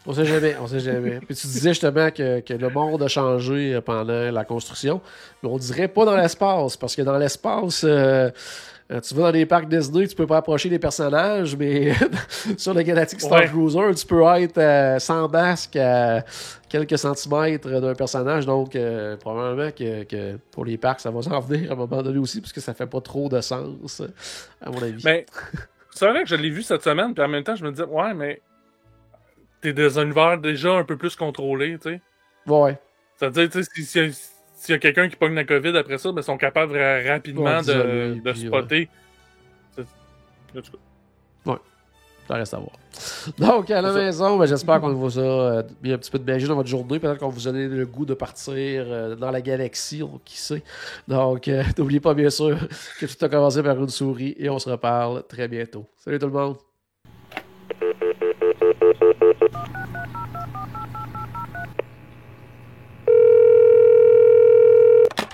On sait jamais, on sait jamais. Puis tu disais justement que, que le monde a changé pendant la construction, mais on dirait pas dans l'espace, parce que dans l'espace, euh, euh, tu vas dans les parcs Disney, tu peux pas approcher des personnages, mais sur le Galactic Star Ouais. Cruiser, tu peux être euh, sans masque à quelques centimètres d'un personnage, donc euh, probablement que, que pour les parcs, ça va s'en venir à un moment donné aussi, parce que ça fait pas trop de sens, à mon avis. Mais c'est vrai que je l'ai vu cette semaine, puis en même temps, je me disais, ouais, mais t'es dans un univers déjà un peu plus contrôlé, tu sais. Ouais. C'est-à-dire, tu sais, si- s'il y a, s'il y a quelqu'un qui pogne la COVID après ça, ben, ils sont capables ra- rapidement Ouais, de, de puis, spotter. En tout cas, Ça reste à voir. Donc, à la maison, ben, j'espère qu'on vous a euh, mis un petit peu de magie dans votre journée. Peut-être qu'on vous a donné le goût de partir euh, dans la galaxie, on- qui sait. Donc, euh, n'oubliez pas, bien sûr, que tout a commencé par une souris et on se reparle très bientôt. Salut tout le monde!